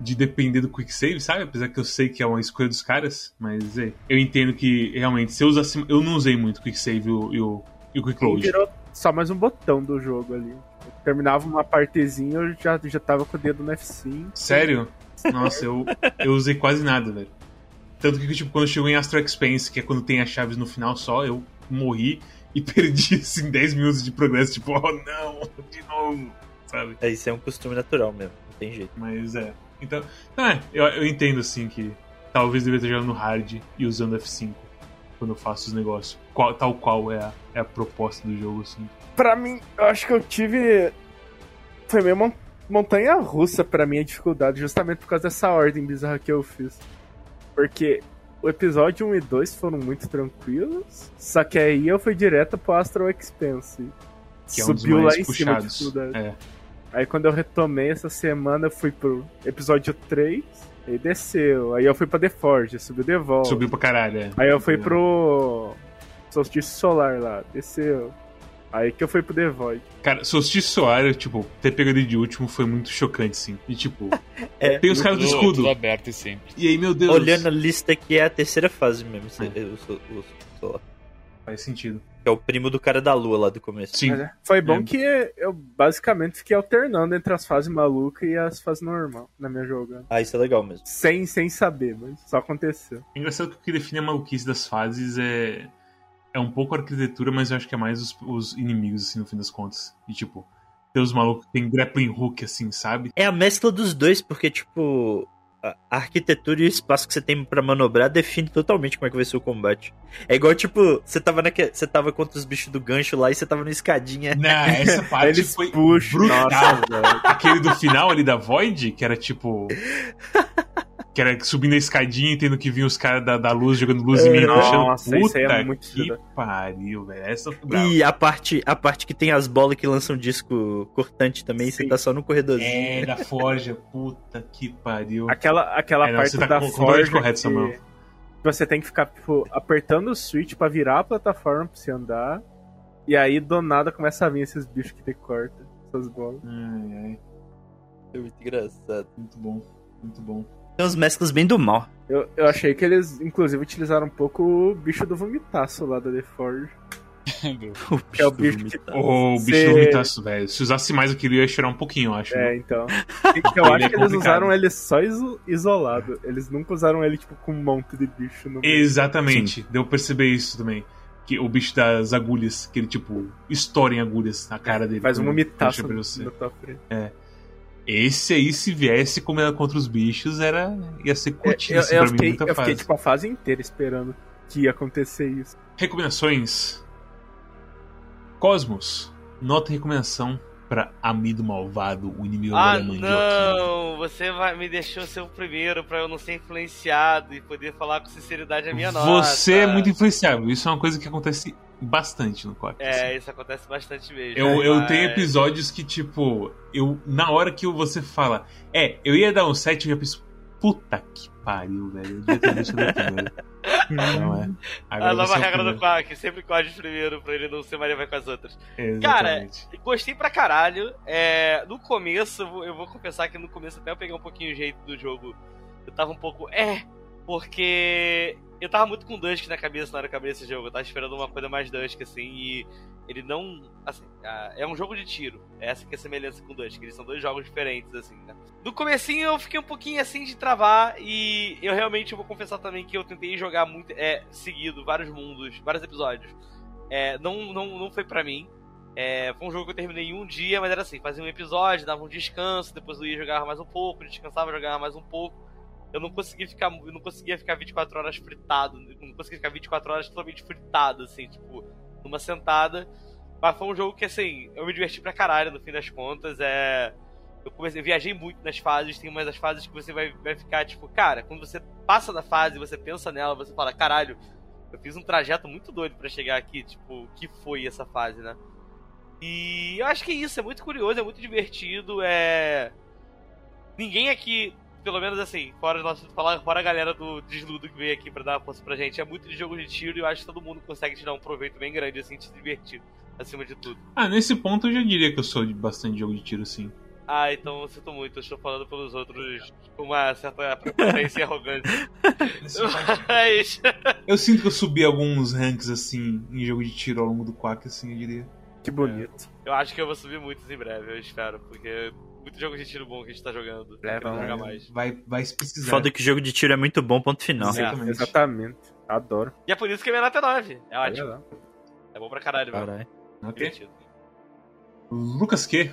de depender do quick save, sabe? Apesar que eu sei que é uma escolha dos caras, mas é, eu entendo que realmente se eu usasse, eu não usei muito o quick save e o, e o, quick load.
virou só mais um botão do jogo ali. Eu terminava uma partezinha, eu já, já tava com o dedo no F5.
Sério? Nossa, eu, eu usei quase nada, velho. Tanto que, tipo, quando chegou em Astro Expense, que é quando tem as chaves no final só, eu morri e perdi, assim, 10 minutos de progresso. Tipo, oh não, de novo, sabe?
É, isso é um costume natural mesmo, não tem jeito.
Mas é. Então, não, é, eu, eu entendo, assim, que talvez devia estar jogando no hard e usando F5 quando eu faço os negócios. Qual- tal qual é a, é a proposta do jogo, assim.
Pra mim, eu acho que eu tive. Foi meio mon- montanha russa pra mim a dificuldade, justamente por causa dessa ordem bizarra que eu fiz. Porque o episódio 1 e 2 foram muito tranquilos, só que aí eu fui direto pro Astral Expense.
Que é um dos
Subiu lá em cima a
puxados.
dificuldade.
É.
Aí quando eu retomei essa semana, eu fui pro episódio 3, aí desceu. Aí eu fui pra The Forge, subiu de volta.
Subiu pra caralho, é.
Aí eu fui pro Solstício Solar lá, desceu. Aí que eu fui pro The Void.
Cara, Solstício Solar, tipo, ter pegado ele de último foi muito chocante, sim. E tipo,
É,
tem os caras do escudo.
Tudo aberto e sempre.
E aí, meu Deus.
olhando a lista aqui, é a terceira fase mesmo.
É.
o, o solar.
Faz sentido.
Que é o primo do cara da lua lá do começo.
Sim.
Mas, é, Foi bom
É.
que eu basicamente fiquei alternando entre as fases malucas e as fases normal na minha jogando.
Ah, isso é legal mesmo.
Sem, sem saber, mas só aconteceu.
É engraçado que o que define a maluquice das fases é. É um pouco a arquitetura, mas eu acho que é mais os, os inimigos, assim, no fim das contas. E tipo, tem os malucos que tem grappling hook, assim, sabe?
É a mescla dos dois, porque, tipo, a arquitetura e o espaço que você tem pra manobrar define totalmente como é que vai ser o combate. É igual, tipo, você tava, naque... você tava contra os bichos do gancho lá e você tava na escadinha.
Não, essa parte
Eles
foi brutal.
Nossa.
Aquele do final ali da Void, que era tipo. Que era subindo a escadinha e tendo que vir os caras da, da luz jogando luz em mim,
É.
puxando.
Nossa, isso aí é
Puta
muito
que
foda.
pariu, velho. Essa brava.
E a parte, a parte que tem as bolas que lançam disco cortante também, você
Sim.
tá só no corredorzinho.
É, da Forja, puta que pariu.
Aquela, aquela
É, não,
parte
você tá
da
com-
forja
correto,
que
Samuel.
você tem que ficar tipo, apertando o switch pra virar a plataforma pra você andar. E aí do nada começa a vir esses bichos que te cortam essas bolas.
Ai, ai,
É muito engraçado.
muito bom, muito bom.
Tem uns mesclas bem do mal.
Eu, eu achei que eles, inclusive, utilizaram um pouco o bicho do vomitaço lá da The Forge.
O
Que é o
do
bicho que-
vomitar.
O bicho
Cê-
do vomitaço, velho. Se usasse mais aquilo, eu ia chorar um pouquinho, eu acho.
É,
né?
então. Eu acho
é
que eles
complicado.
usaram ele só iso- isolado. Eles nunca usaram ele, tipo, com um monte de bicho no meio.
Exatamente. Deu pra perceber isso também. Que o bicho das agulhas, que ele, tipo, estoura em agulhas na cara dele.
Faz um vomitaço
quando chega pra Esse aí, se viesse como contra os bichos, era ia ser
É, Eu,
curtíssimo
eu
pra mim,
fiquei,
muita
eu fiquei,
fase.
tipo, a fase inteira esperando que ia acontecer isso.
Recomendações. Cosmos. Nota e recomendação pra Amido Malvado, o inimigo
Ah,
da mandioca.
não! Você vai, me deixou ser o primeiro pra eu não ser influenciado e poder falar com sinceridade a minha nota.
Você é muito influenciável. Isso é uma coisa que acontece bastante no Quack. assim.
É, isso acontece bastante mesmo.
Eu, eu
mas-
tenho episódios que, tipo, eu na hora que você fala, é, eu ia dar um 7, eu já penso, puta que pariu, velho. Eu devia ter deixado aqui, velho. Não é. Agora
A nova regra do. Quack, sempre corre primeiro pra ele não ser Maria vai com as outras.
Exatamente.
Gostei pra caralho. É, no começo, eu vou- eu vou confessar que no começo até eu peguei um pouquinho o jeito do jogo. Eu tava um pouco. É, porque eu tava muito com Dusk na cabeça na hora que eu abri esse jogo. Eu tava esperando uma coisa mais Dusk, assim, e ele não. Assim, é um jogo de tiro. Essa que é a semelhança com Dusk. Eles são dois jogos diferentes, assim, né? No comecinho eu fiquei um pouquinho assim de travar e eu realmente vou confessar também que eu tentei jogar muito, é, seguido, vários mundos, vários episódios. É, não, não, não foi pra mim. É, foi um jogo que eu terminei em um dia, mas era assim, fazia um episódio, dava um descanso, depois eu ia jogar mais um pouco, descansava, jogava mais um pouco. Eu não conseguia ficar, eu não conseguia ficar 24 horas fritado, não conseguia ficar 24 horas totalmente fritado, assim, tipo, numa sentada. Mas foi um jogo que, assim, eu me diverti pra caralho no fim das contas. É. Eu comecei, eu viajei muito nas fases, tem umas das fases que você vai, vai ficar, tipo, cara, quando você passa da fase, você pensa nela, você fala, caralho, eu fiz um trajeto muito doido para chegar aqui, tipo, o que foi essa fase, né? E eu acho que é isso, é muito curioso, é muito divertido, é. Ninguém aqui, pelo menos assim, fora nosso falar, fora a galera do Desludo que veio aqui para dar uma força pra gente, é muito de jogo de tiro e eu acho que todo mundo consegue tirar um proveito bem grande, assim, de se divertir, acima de tudo.
Ah, nesse ponto eu já diria que eu sou de bastante jogo de tiro, sim.
Ah, então eu sinto muito, eu estou falando pelos outros com uma certa prepotência e arrogância. Mas.
Eu sinto que eu subi alguns ranks assim em jogo de tiro ao longo do Quack, assim, eu diria.
Que bonito.
Eu acho que eu vou subir muitos em breve, eu espero, porque muito jogo de tiro bom que a gente tá jogando.
É, vai-
jogar mais.
Vai, vai se precisar.
Foda que jogo de tiro é muito bom, ponto final.
Exatamente.
Exatamente. Adoro.
E é por isso que a minha nota é 9. É
Olha
ótimo. É bom pra caralho, mano.
Caralho.
Ok.
Divertido.
Lucas Q,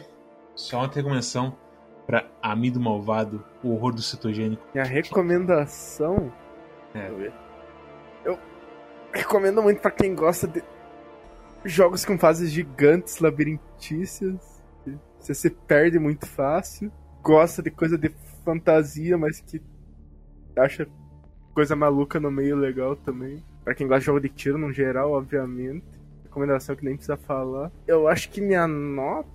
só uma recomendação pra Amido Malvado, o horror do cetogênico.
Minha recomendação.
É.
Deixa eu ver. Eu recomendo muito pra quem gosta de jogos com fases gigantes, labirintícias. Você se perde muito fácil. Gosta de coisa de fantasia, mas que acha coisa maluca no meio legal também. Pra quem gosta de jogo de tiro no geral, obviamente. Recomendação que nem precisa falar. Eu acho que minha nota.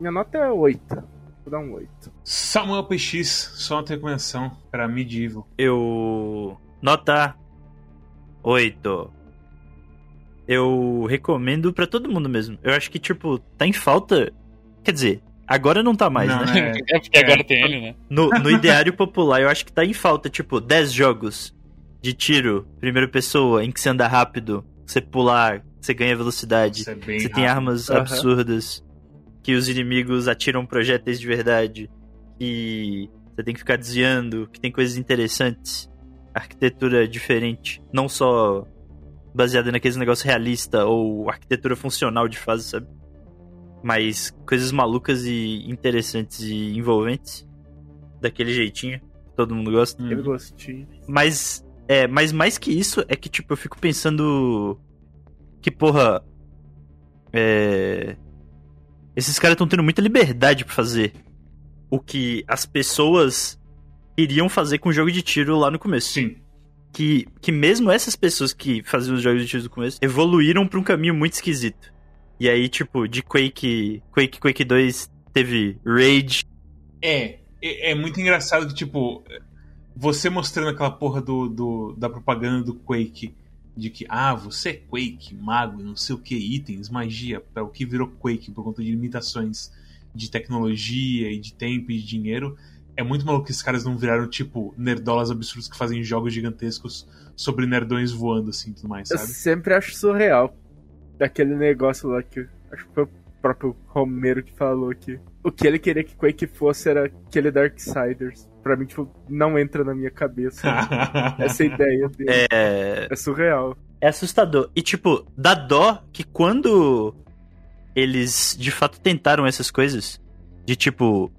Minha nota é 8. Vou dar um 8.
Samuel PX, só uma recomendação pra Medieval.
Eu. Nota 8. Eu recomendo pra todo mundo mesmo. Eu acho que, tipo, tá em falta. Quer dizer, agora não tá mais,
Não,
né?
né?
É porque
É.
agora tem ele, né?
No, no ideário popular, eu acho que tá em falta, tipo, 10 jogos de tiro, primeira pessoa, em que você anda rápido, você pular, você ganha velocidade,
é
você tem armas
Aham.
absurdas, que os inimigos atiram projéteis de verdade, que você tem que ficar desviando, que tem coisas interessantes, arquitetura diferente, não só baseada naqueles negócios realista ou arquitetura funcional de fase, sabe? Mas coisas malucas e interessantes e envolventes, daquele jeitinho, todo mundo gosta.
Hum.
Aquele gostinho.
Mas, é, mas mais que isso, é que, tipo, eu fico pensando que, porra, é... Esses caras estão tendo muita liberdade pra fazer o que as pessoas iriam fazer com o jogo de tiro lá no começo.
Sim.
Que, que mesmo essas pessoas que faziam os jogos de tiro no começo evoluíram pra um caminho muito esquisito. E aí, tipo, de Quake, Quake, Quake 2 teve Rage.
É, é, é muito engraçado que, tipo, você mostrando aquela porra do, do- da propaganda do Quake, de que, ah, você é Quake, mago, não sei o que, itens, magia, para o que virou Quake por conta de limitações de tecnologia e de tempo e de dinheiro. É muito maluco que esses caras não viraram, tipo, nerdolas absurdos que fazem jogos gigantescos sobre nerdões voando, assim, e tudo mais,
Eu
sabe?
sempre acho surreal. Daquele negócio lá que. Acho que foi o próprio Romero que falou que. O que ele queria que Quake fosse era aquele Darksiders. Pra mim, tipo, não entra na minha cabeça essa ideia dele.
É,
É surreal.
É assustador. E, tipo, dá dó que quando eles de fato tentaram essas coisas, de tipo,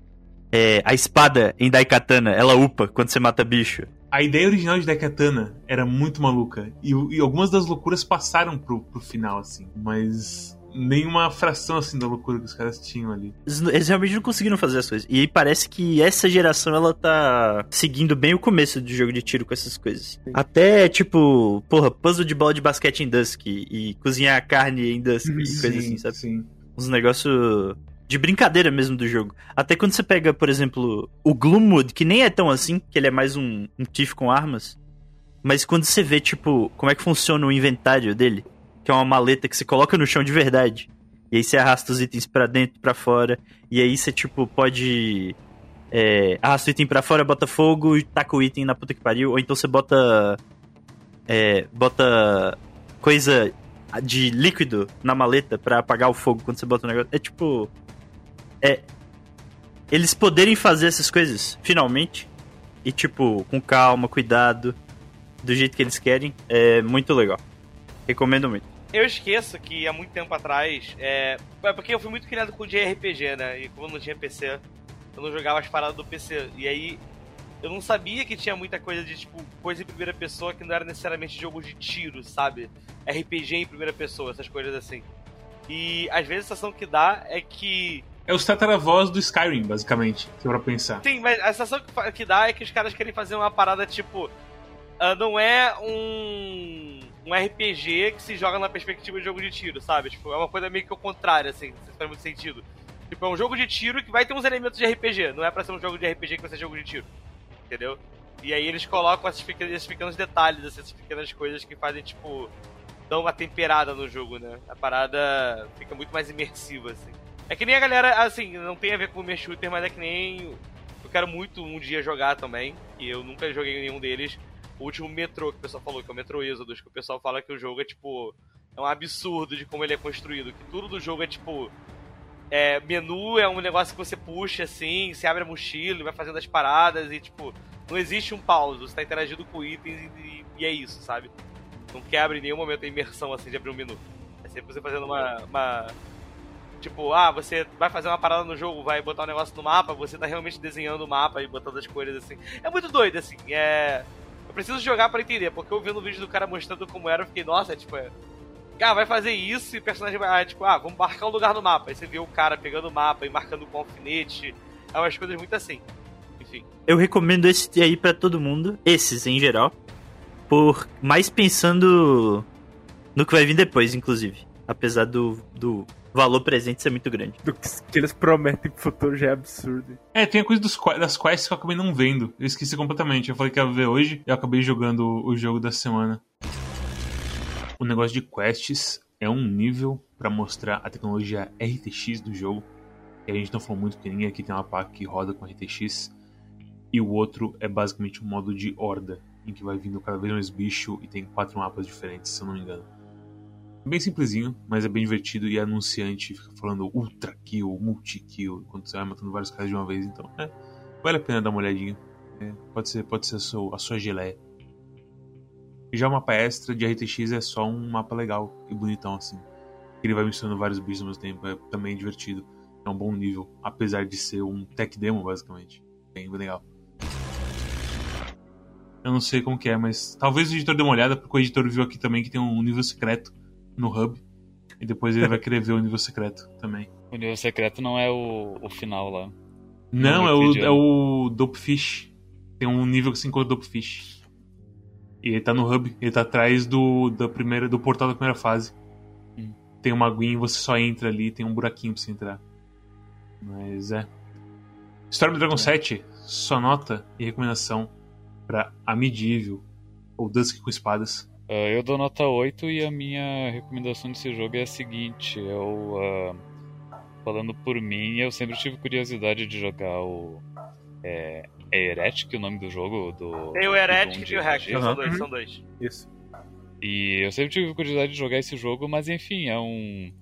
é, a espada em Daikatana, ela upa quando você mata bicho.
A ideia original de Daikatana era muito maluca. E, e algumas das loucuras passaram pro, pro final, assim. Mas nenhuma fração, assim, da loucura que os caras tinham ali.
Eles, eles realmente não conseguiram fazer as coisas. E aí parece que essa geração, ela tá seguindo bem o começo do jogo de tiro com essas coisas. Até, tipo, porra, puzzle de bola de basquete em Dusk e cozinhar carne em Dusk e coisas assim, sabe?
sim.
uns negócios de brincadeira mesmo do jogo. Até quando você pega, por exemplo, o Gloomwood, que nem é tão assim, que ele é mais um, um Thief com armas. Mas quando você vê, tipo, como é que funciona o inventário dele, que é uma maleta que você coloca no chão de verdade. E aí você arrasta os itens pra dentro pra fora. E aí você, tipo, pode. É, arrasta o item pra fora, bota fogo e taca o item na puta que pariu. Ou então você bota. É, bota coisa de líquido na maleta pra apagar o fogo quando você bota o negócio. É tipo. É. Eles poderem fazer essas coisas, finalmente. E, tipo, com calma, cuidado, do jeito que eles querem, é muito legal. Recomendo muito.
Eu esqueço que há muito tempo atrás. É, é porque eu fui muito criado com JRPG, né? E como não tinha PC, eu não jogava as paradas do PC. E aí eu não sabia que tinha muita coisa de, tipo, coisa em primeira pessoa que não era necessariamente jogo de tiro, sabe? RPG em primeira pessoa, essas coisas assim. E às vezes a sensação que dá é que.
É os tataravós do Skyrim, basicamente, que é pra pensar.
Sim, mas a sensação que, dá é que os caras querem fazer uma parada tipo. Uh, não é um. Um RPG que se joga na perspectiva de jogo de tiro, sabe? Tipo, é uma coisa meio que o contrário, assim, se faz muito sentido. Tipo, é um jogo de tiro que vai ter uns elementos de RPG, não é pra ser um jogo de RPG que vai ser jogo de tiro. Entendeu? E aí eles colocam esses pequenos, esses pequenos detalhes, assim, essas pequenas coisas que fazem, tipo, dão uma temperada no jogo, né? A parada fica muito mais imersiva, assim. É que nem a galera, assim, não tem a ver com o meu shooter, mas é que nem. Eu quero muito um dia jogar também, e eu nunca joguei nenhum deles. O último Metro que o pessoal falou, que é o Metro Exodus, que o pessoal fala que o jogo é tipo. É um absurdo de como ele é construído, que tudo do jogo é tipo. É, menu é um negócio que você puxa assim, você abre a mochila vai fazendo as paradas e tipo, não existe um pause, você tá interagindo com itens e, e é isso, sabe? não quebra em nenhum momento a imersão assim de abrir um menu. É sempre você fazendo uma, uma. Tipo, ah, você vai fazer uma parada no jogo, vai botar um negócio no mapa, você tá realmente desenhando o mapa e botando as cores assim. É muito doido, assim. É. Eu preciso jogar para entender, porque eu vi no vídeo do cara mostrando como era, eu fiquei, nossa, é tipo, é. Cara, vai fazer isso e o personagem vai. Ah, tipo, ah, vamos marcar um lugar no mapa. Aí você vê o cara pegando o mapa e marcando com alfinete. É umas coisas muito assim. Enfim.
Eu recomendo esse aí para todo mundo, esses em geral por mais pensando no que vai vir depois, inclusive. Apesar do, do valor presente ser muito grande.
Do que eles prometem pro futuro já é absurdo.
É, tem a coisa dos, das quests que eu acabei não vendo. Eu esqueci completamente. Eu falei que ia ver hoje e eu acabei jogando o jogo da semana. O negócio de quests é um nível para mostrar a tecnologia RTX do jogo. E a gente não falou muito porque ninguém aqui tem uma PAC que roda com RTX. E o outro é basicamente um modo de horda em que vai vindo cada vez mais bicho e tem quatro mapas diferentes, se eu não me engano. Bem simplesinho, mas é bem divertido e anunciante fica falando ultra kill, multi kill, quando você vai matando vários caras de uma vez, então é, vale a pena dar uma olhadinha. É, pode ser, pode ser a sua, a sua geleia. Já o mapa extra de RTX é só um mapa legal e bonitão assim. Ele vai misturando vários bichos ao mesmo tempo, é também divertido. É um bom nível, apesar de ser um tech demo basicamente. Bem legal. Eu não sei como que é, mas talvez o editor dê uma olhada, porque o editor viu aqui também que tem um nível secreto no hub. E depois ele vai querer ver o nível secreto também.
O nível secreto não é o, o final lá.
Não, é o, é o Dopefish. Tem um nível que se encontra Dopefish. E ele tá no hub, ele tá atrás do, da primeira, do portal da primeira fase. Hum. Tem uma aguinha e você só entra ali, tem um buraquinho pra você entrar. Mas é. Storm Dragon é. 7, só nota e recomendação para A Medieval ou Dusk com Espadas.
Uh, eu dou nota 8 e a minha recomendação desse jogo é a seguinte: eu, uh, falando por mim, eu sempre tive curiosidade de jogar o. É, é Heretic o nome do jogo? Do,
Tem o Heretic e o Hack, uhum. são dois, são dois.
Isso.
E eu sempre tive curiosidade de jogar esse jogo, mas enfim, é um.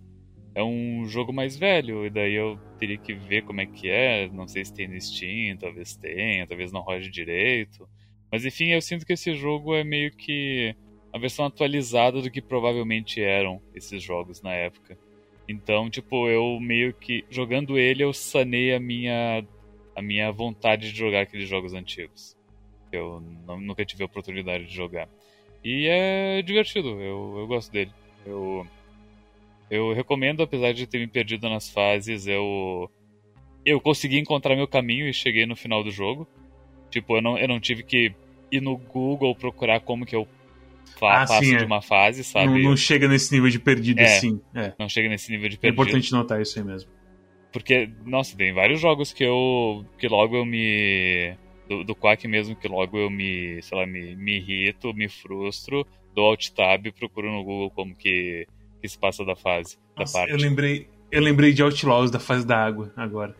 É um jogo mais velho, e daí eu teria que ver como é que é. Não sei se tem no Steam, talvez tenha, talvez não rode direito. Mas enfim, eu sinto que esse jogo é meio que a versão atualizada do que provavelmente eram esses jogos na época. Então, tipo, eu meio que jogando ele eu sanei a minha a minha vontade de jogar aqueles jogos antigos. Eu não, nunca tive a oportunidade de jogar. E é divertido, eu, eu gosto dele. Eu eu recomendo, apesar de ter me perdido nas fases, eu eu consegui encontrar meu caminho e cheguei no final do jogo. Tipo, eu não, eu não tive que ir no Google procurar como que eu ah, sim, é. de uma fase, sabe?
Não, não, chega nesse nível de perdido,
é,
assim. É.
Não chega nesse nível de perdido.
É importante notar isso aí mesmo.
Porque, nossa, tem vários jogos que eu. que logo eu me. Do, do Quack mesmo, que logo eu me. sei lá, me, me irrito, me frustro, dou alt tab e procuro no Google como que, que se passa da fase. Nossa, da parte.
Eu lembrei. Eu lembrei de Outlaws da fase da água agora.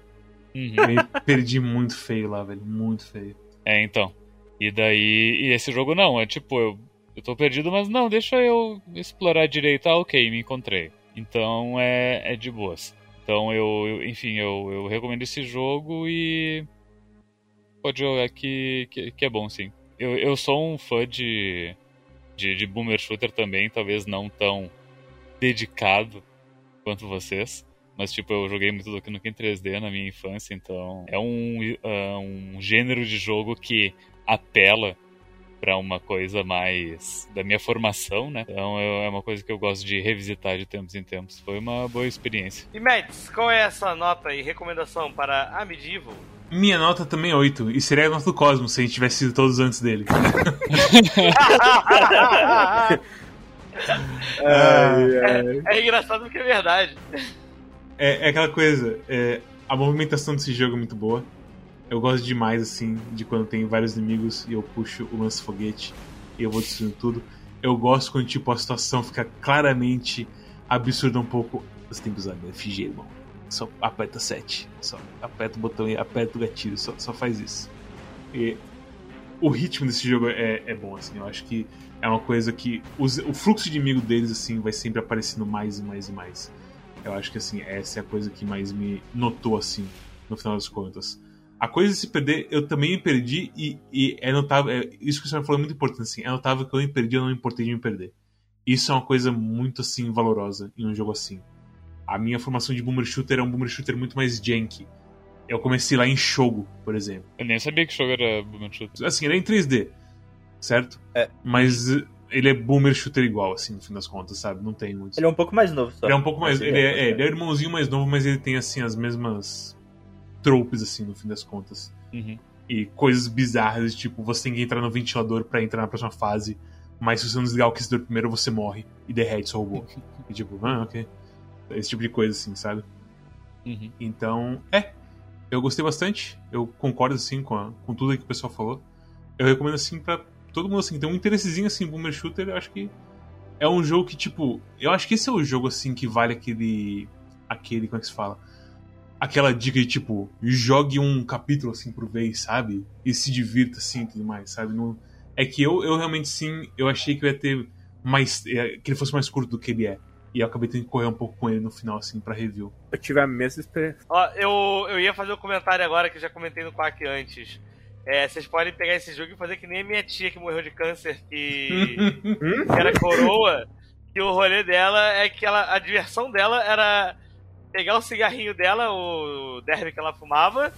Uhum. Eu perdi muito feio lá, velho. Muito feio.
É, então. E daí. E esse jogo não, é tipo, eu, eu tô perdido, mas não, deixa eu explorar direito. Ah, ok, me encontrei. Então é, é de boas. Então eu, eu enfim, eu, eu recomendo esse jogo e. Pode jogar que, que, que, é bom, sim. Eu, eu sou um fã de, de, de boomer shooter também, talvez não tão dedicado quanto vocês. Mas, tipo, eu joguei muito Donkey Kong em 3D na minha infância, então é um, uh, um gênero de jogo que apela para uma coisa mais da minha formação, né? Então é uma coisa que eu gosto de revisitar de tempos em tempos. Foi uma boa experiência.
E Mads, qual é essa nota e recomendação para a Medieval?
Minha nota também é 8, e seria a nota do Cosmos se a gente tivesse sido todos antes dele.
é, é, engraçado porque é verdade.
É, é aquela coisa, é, a movimentação desse jogo é muito boa. Eu gosto demais, assim, de quando tem vários inimigos e eu puxo o lance-foguete e eu vou destruindo tudo. Eu gosto quando, tipo, a situação fica claramente absurda um pouco. Você tem que usar FG, irmão. Só aperta 7. Só aperta o botão e aperta o gatilho. Só, só faz isso. E o ritmo desse jogo é, é bom, assim. Eu acho que é uma coisa que. Os, o fluxo de inimigo deles, assim, vai sempre aparecendo mais e mais e mais. Eu acho que, assim, essa é a coisa que mais me notou, assim, no final das contas. A coisa de se perder, eu também me perdi e, e é notável. É, isso que o senhor falou é muito importante, assim. É notável que eu me perdi, eu não me importei de me perder. Isso é uma coisa muito, assim, valorosa em um jogo assim. A minha formação de boomer shooter é um boomer shooter muito mais janky. Eu comecei lá em Shogo, por exemplo.
Eu nem sabia que Shogo era boomer shooter.
Assim, ele é em 3D, certo?
É.
Mas ele é boomer shooter igual, assim, no fim das contas, sabe? Não tem muito.
Ele é um pouco mais novo, só.
Ele é um pouco mais. Ele é, é, ele é o irmãozinho mais novo, mas ele tem, assim, as mesmas tropes, assim, no fim das contas.
Uhum.
E coisas bizarras, tipo, você tem que entrar no ventilador para entrar na próxima fase, mas se você não desligar o aquecedor primeiro, você morre e derrete seu robô. e tipo, ah, ok. Esse tipo de coisa, assim, sabe?
Uhum.
Então, é. Eu gostei bastante. Eu concordo, assim, com, a, com tudo que o pessoal falou. Eu recomendo, assim, pra todo mundo, assim, que tem um interessezinho, assim, Boomer Shooter, eu acho que é um jogo que, tipo... Eu acho que esse é o jogo, assim, que vale aquele... Aquele, como é que se fala? Aquela dica de tipo, jogue um capítulo assim por vez, sabe? E se divirta assim e tudo mais, sabe? Não... É que eu, eu realmente sim, eu achei que eu ia ter mais. É, que ele fosse mais curto do que ele é. E eu acabei tendo que correr um pouco com ele no final, assim, pra review.
Eu tive a mesma experiência.
Ó, eu, eu ia fazer um comentário agora que eu já comentei no Quack antes. É, vocês podem pegar esse jogo e fazer que nem a minha tia que morreu de câncer, que, que era coroa, que o rolê dela é que ela, a diversão dela era pegar o cigarrinho dela, o derby que ela fumava,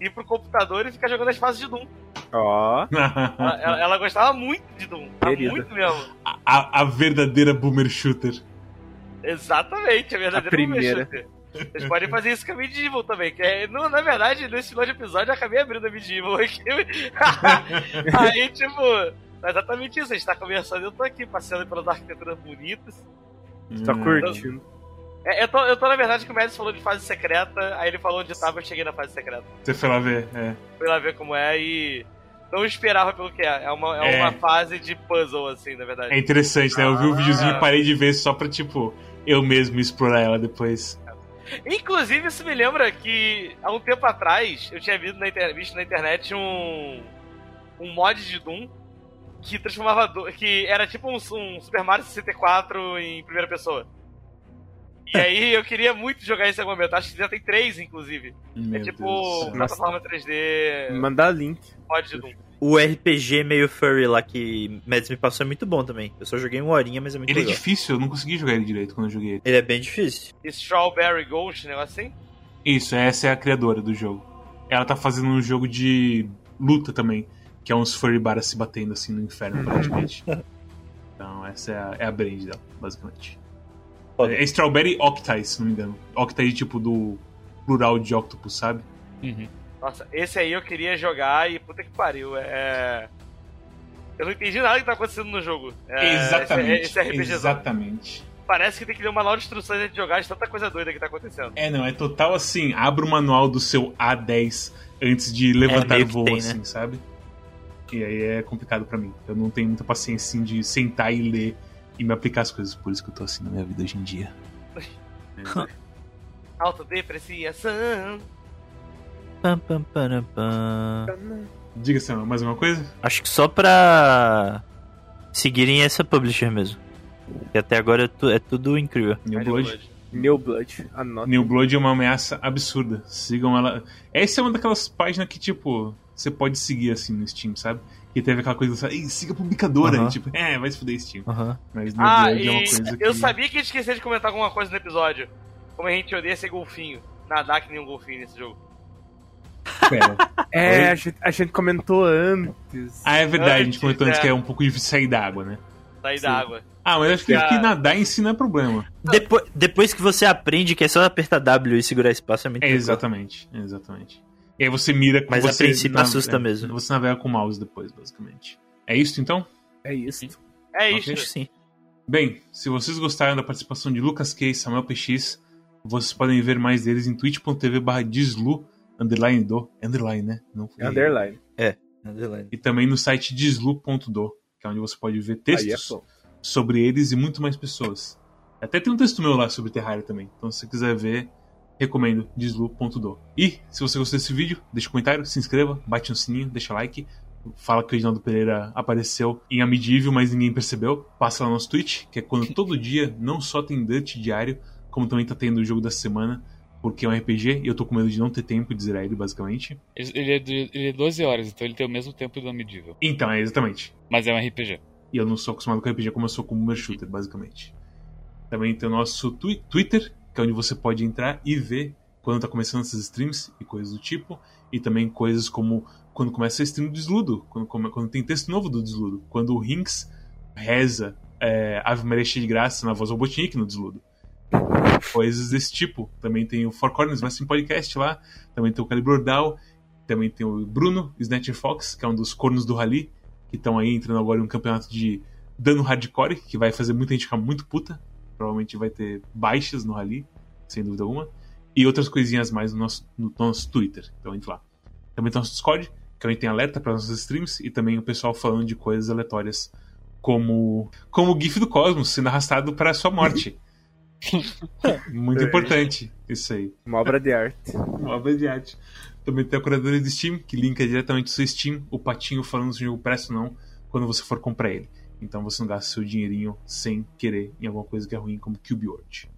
ir pro computador e ficar jogando as fases de Doom.
Ó.
Ela, ela, ela gostava muito de Doom. tá
Querida.
Muito mesmo.
A, a- verdadeira boomer shooter.
Exatamente, a verdadeira
A primeira.
Boomer Shooter. Vocês podem fazer isso com a Medieval também. Que é, no, na verdade, nesse final de episódio eu acabei abrindo a Medieval aqui. Aí, tipo, é exatamente isso. A gente tá conversando e eu tô aqui passeando pelas arquiteturas bonitas.
Tá
Hum.
curtindo.
É, eu, tô, eu tô, na verdade, que o Mads falou de fase secreta, aí ele falou onde tava, eu cheguei na fase secreta.
Você foi lá ver, é.
Fui lá ver como é e. Não esperava pelo que é. É uma, é
É.
uma fase de puzzle, assim, na verdade.
É interessante, né? Eu vi o
Ah.
videozinho e parei de ver só pra, tipo, eu mesmo explorar ela depois.
Inclusive, isso me lembra que há um tempo atrás eu tinha visto na, inter- visto na internet um, um mod de Doom que transformava. Do- que era tipo um, um Super Mario 64 em primeira pessoa. E aí eu queria muito jogar esse momento. Acho que já tem três, inclusive.
Meu
é tipo plataforma 3D
Mandar link.
mod de Doom.
O RPG meio furry lá que Mads me passou é muito bom também. Eu só joguei uma horinha, mas é muito
Ele é
legal.
difícil, eu não consegui jogar ele direito quando eu joguei ele.
Ele é bem difícil.
Strawberry Ghost, negócio assim?
Isso, essa é a criadora do jogo. Ela tá fazendo um jogo de luta também, que é uns furry se batendo assim no inferno, praticamente. Então, essa é a, é a brand dela, basicamente.
Foda.
É Strawberry Octai, se não me engano. Octai, tipo, do plural de octopus, sabe?
Uhum.
Nossa, esse aí eu queria jogar e puta que pariu. É. Eu não entendi nada que tá acontecendo no jogo. É,
exatamente.
Esse, esse RPG
exatamente.
Parece que tem que ler um manual de instruções antes de jogar de tanta coisa doida que tá acontecendo.
É, não, é total assim, abra o manual do seu A10 antes de levantar
meio
o voo,
tem, né?
assim, sabe? E aí é complicado pra mim. Eu não tenho muita paciência assim, de sentar e ler e me aplicar as coisas. Por isso que eu tô assim na minha vida hoje em dia.
Autodepreciação.
Pam, pam, pam, pam.
Diga, Sam, mais alguma coisa?
Acho que só pra seguirem essa publisher mesmo. E até agora é, tu- é tudo incrível.
New Blood.
New Blood. Anota.
New Blood é uma ameaça absurda. Sigam ela. Essa é uma daquelas páginas que, tipo, você pode seguir assim no Steam, sabe? Que teve aquela coisa, Ei, siga a publicadora.
Aham.
E, tipo, é, vai se fuder Steam.
Aham.
Mas na
Ah, e
é uma coisa que...
eu sabia que ia esquecer de comentar alguma coisa no episódio. Como a gente odeia ser golfinho. Nadar que nem um golfinho nesse jogo.
Pera.
É, a gente, a gente comentou antes.
Ah, é verdade, a gente
Antes,
comentou antes
é.
que é um pouco difícil sair da água, né?
Sair da água.
Ah, mas acho que, que nadar em si não é problema.
Depois, depois que você aprende que é só apertar W e segurar espaço, é muito
É, exatamente, exatamente. E aí você mira com
Mas a
você
princípio
na-
assusta
é,
mesmo.
Você navega com o mouse depois, basicamente. É isso então?
É isso.
É isso.
Que sim.
Bem, se vocês gostaram da participação de Lucas Key e Samuel PX, vocês podem ver mais deles em twitch.tv barra dislu, underline do, underline, né? Não foi
Underline.
Underline.
E também no site dislu.do, que é onde você pode ver
é
textos
bom.
sobre eles e muito mais pessoas. Até tem um texto meu lá sobre Terraria também, então se você quiser ver, recomendo dislu.do. E, se você gostou desse vídeo, deixa um comentário, se inscreva, bate no sininho, deixa like, fala que o Reginaldo Pereira apareceu em Amidível, mas ninguém percebeu. Passa lá no nosso Twitch, que é quando todo dia não só tem Dutch diário, como também tá tendo o jogo da semana, porque é um RPG e eu tô com medo de não ter tempo de zerar ele, basicamente.
Ele é, de, ele é 12 horas, então ele tem o mesmo tempo do Medieval.
Então, é exatamente.
Mas é um RPG.
E eu não sou acostumado com RPG como eu sou com Boomer Shooter, basicamente. Também tem o nosso twi- Twitter, que é onde você pode entrar e ver quando tá começando essas streams e coisas do tipo. E também coisas como quando começa a stream do Desludo, quando, quando tem texto novo do Desludo. Quando o Rinks reza é, Ave Maria cheia de graça na voz Robotnik no Desludo. Coisas desse tipo. Também tem o Four Corners Wrestling Podcast lá. Também tem o Calibur Down. Também tem o Bruno, Snatcher Fox, que é um dos cornos do Rally, que estão aí entrando agora em um campeonato de dano hardcore, que vai fazer muita gente ficar muito puta. Provavelmente vai ter baixas no Rally, sem dúvida alguma. E outras coisinhas mais no nosso, no nosso Twitter. Então entra lá. Também tem o nosso Discord, que também tem alerta para nossas streams, e também o pessoal falando de coisas aleatórias, como, como o GIF do Cosmos sendo arrastado para a sua morte. Muito
É.
importante isso aí.
Uma obra de arte.
Uma obra de arte. Também tem a curadora do Steam, que linka diretamente o seu Steam, o patinho falando se o jogo presta ou não, quando você for comprar ele. Então você não gasta seu dinheirinho sem querer em alguma coisa que é ruim, como Cube World.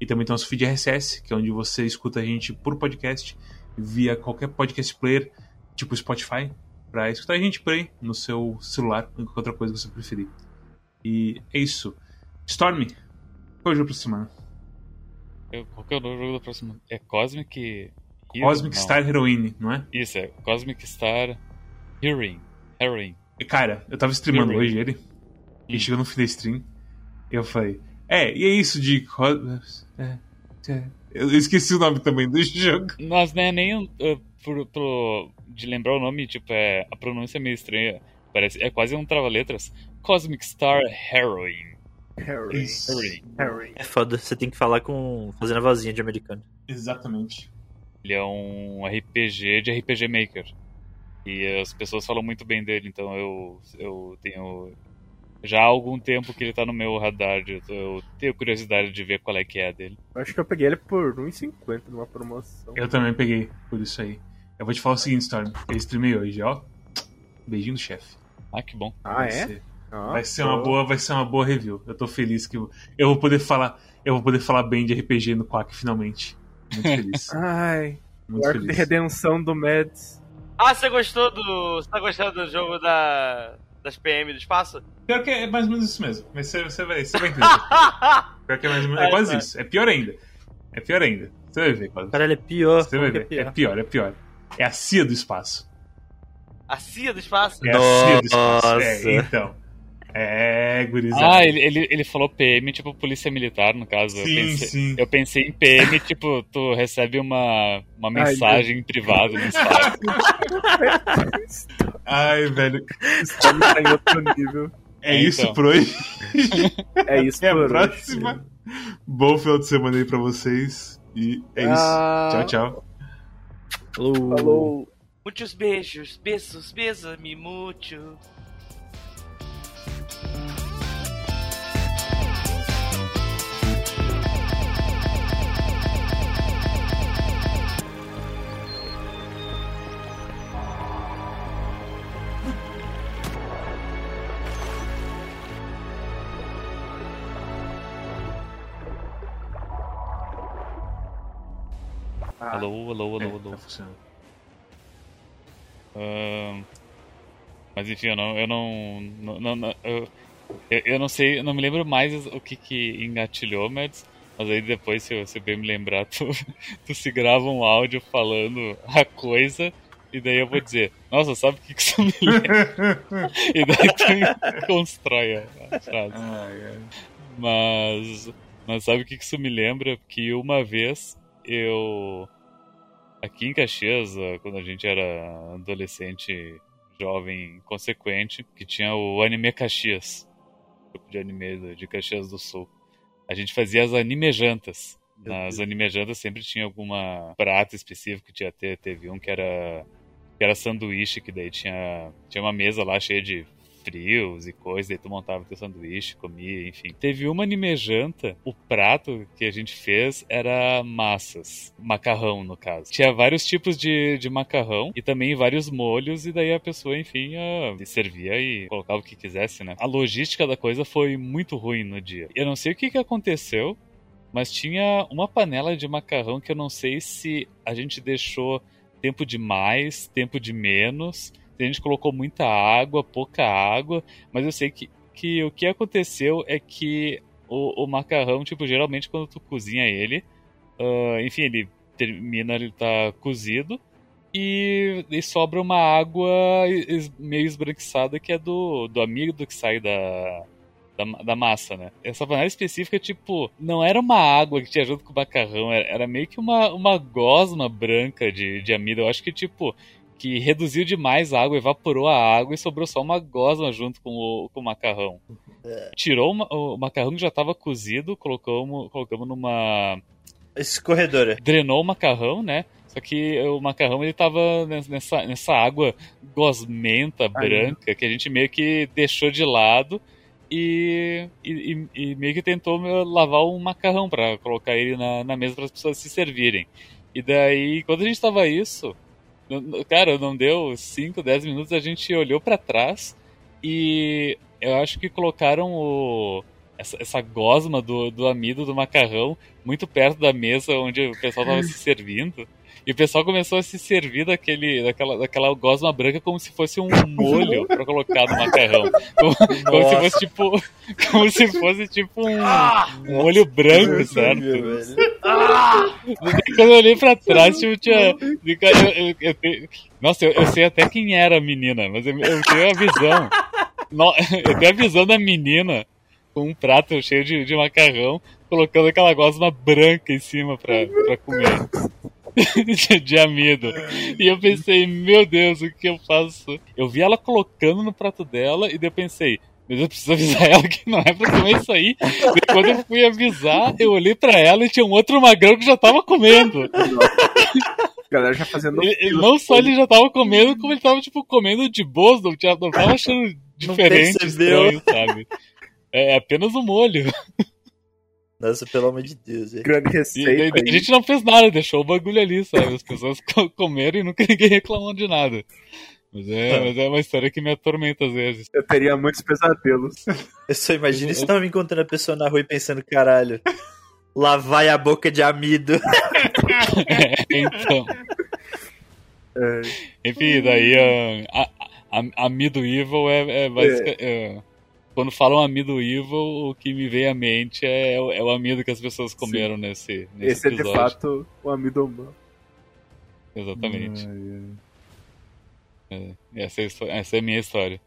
E também tem o nosso feed RSS, que é onde você escuta a gente por podcast, via qualquer podcast player, tipo Spotify, pra escutar a gente por aí, no seu celular, ou em qualquer outra coisa que você preferir. E é isso. Storm, qual é o jogo pra semana?
Eu- Qual que é o novo jogo da próxima? É Cosmic.
Cosmic
Não.
Star Heroine, não é?
Isso, é Cosmic Star Heroine. Heroine.
Cara, eu tava streamando
Heroine.
hoje ele. E chegou no fim da stream. E eu falei, é, e é isso de. É, é. Eu esqueci o nome também do jogo.
Mas não é nem um, uh, por, por- de lembrar o nome, tipo, é, a pronúncia é meio estranha. Parece, é quase um trava-letras. Cosmic Star Heroine. Heroine.
Harry.
É foda, você tem que falar com. fazendo a vozinha de americano.
Exatamente.
Ele é um RPG de RPG Maker. E as pessoas falam muito bem dele, então eu, eu tenho. Já há algum tempo que ele tá no meu radar, eu, tô- eu tenho curiosidade de ver qual é que é a dele.
Eu acho que eu peguei ele por 1,50 numa promoção.
Eu também peguei por isso aí. Eu vou te falar o seguinte, Storm. Eu streamei hoje, ó. Beijinho do chefe.
Ah, que bom.
Ah,
Vai
é?
ser-
Ah,
Vai ser uma boa, vai ser uma boa review. Eu tô feliz que eu, eu vou poder falar, eu vou poder falar bem de RPG no Quack finalmente. Muito feliz.
Ai,
Muito
arco de
feliz.
redenção do Mads.
Ah, você gostou do. Você tá gostando do jogo da. Das PM do espaço?
Pior que é mais ou menos isso mesmo. Mas você, você vai, você vai entender. Pior que é, mais ou menos, é quase isso. É pior ainda. É pior ainda. Você vai ver, quase.
Caralho, é pior.
Você vai
que
ver.
é
É
pior?
pior, é pior. É a CIA do espaço.
A CIA do espaço?
É a CIA do espaço.
Nossa.
É, então. É, gurizada.
Ah, ele, ele, ele falou PM, tipo polícia militar, no caso. eu
Sim,
pensei,
sim.
Eu pensei em PM, tipo, tu recebe uma, uma mensagem privada no espaço.
Ai, velho.
Storm tá em outro nível.
É
É,
isso
então.
por hoje.
É isso
Até a
por hoje.
próxima. Bom final de semana aí pra vocês. E é isso.
Ah,
Tchau, tchau.
Falou.
Falou.
Muitos beijos, beijos, beijos-me
Alô, alô, alô,
É,
alô.
tá funcionando.
Ahn, Mas enfim, eu não. Eu não, não, não- eu, eu, não sei, eu não me lembro mais o que, que engatilhou, Mads. Mas aí depois, se você bem me lembrar, tu, tu se grava um áudio falando a coisa. E daí eu vou dizer, nossa, sabe o que, que isso me lembra? e daí tu constrói a, frase.
Ai, ai.
Mas, mas sabe o que que isso me lembra? Que uma vez eu. Aqui em Caxias, eh, quando a gente era adolescente, jovem, consequente, que tinha o Anime Caxias, grupo de anime de Caxias do Sul. A gente fazia as animejantas. Nas animejantas sempre tinha alguma prato específico que tinha ter. Teve um que era que era sanduíche, que daí tinha, tinha uma mesa lá cheia de frios e coisa, daí tu montava teu sanduíche, comia, enfim. Teve uma animejanta, o prato que a gente fez era massas, macarrão no caso. Tinha vários tipos de, de macarrão e também vários molhos, e daí a pessoa, enfim, ah, servia e colocava o que quisesse, né? A logística da coisa foi muito ruim no dia. Eu não sei o que, que aconteceu, mas tinha uma panela de macarrão que eu não sei se a gente deixou tempo de mais, tempo de menos. A gente colocou muita água, pouca água, mas eu sei que, que o que aconteceu é que o, o macarrão, tipo, geralmente quando tu cozinha ele, ah, enfim, ele termina, ele tá cozido e, e sobra uma água es- meio esbranquiçada que é do, do amido que sai da, da, da massa, né? Essa panela específica, tipo, não era uma água que tinha junto com o macarrão, era, era meio que uma, uma gosma branca de, de amido. Eu acho que, tipo, que reduziu demais a água, evaporou a água e sobrou só uma gosma junto com o, com o macarrão. Tirou o, ma- o macarrão que já estava cozido, colocamos, colocamos numa.
Escorredora.
Drenou o macarrão, né? Só que o macarrão ele tava nessa, nessa água gosmenta, branca, que a gente meio que deixou de lado e, e, e- meio que tentou lavar um macarrão para colocar ele na, na mesa para as pessoas se servirem. E daí, quando a gente tava isso, cara, não deu 5, 10 minutos, a gente olhou para trás e eu acho que colocaram o, essa, essa gosma do, do amido do macarrão muito perto da mesa onde o pessoal tava se servindo. E o pessoal começou a se servir daquele, daquela, daquela gosma branca como se fosse um molho pra colocar no macarrão. Como, como se fosse tipo. Como se fosse tipo um, um molho branco, certo?
Velho.
Quando eu olhei pra trás, tipo, tinha. Eu, eu- eu tenho- nossa, eu, eu sei até quem era a menina, mas eu, eu tenho a visão. No- eu tenho a visão da menina com um prato cheio de, de macarrão, colocando aquela gosma branca em cima pra, pra comer. de, amido. E eu pensei, meu Deus, o que eu faço? Eu vi ela colocando no prato dela e daí eu pensei, mas eu preciso avisar ela que não é pra comer isso aí. E quando eu fui avisar, eu olhei pra ela e tinha um outro magrão que já tava comendo.
Galera já fazendo.
Ele, não só ele já tava comendo, como ele tava, tipo, comendo de boas, não, não tava achando diferente,
percebeu.
estranho, sabe? É apenas o molho.
Nossa, pelo amor de Deus.
Grande receita.
e- a gente não fez nada, deixou o bagulho ali, sabe? As pessoas co- comeram e nunca ninguém reclamou de nada. Mas é, mas é uma história que me atormenta às vezes.
Eu teria muitos pesadelos.
Eu só imagino você tava me encontrando a pessoa na rua e pensando, caralho, lá vai a boca de amido.
então,
É,
enfim, daí a, a, a, a Medieval é, é basica- é, Quando falam amido evil, o que me vem à mente é, o- é o amido que as pessoas comeram nesse, nesse
esse é de
episódio.
fato o amido humano.
Exatamente. É, essa, é a essa é a minha história.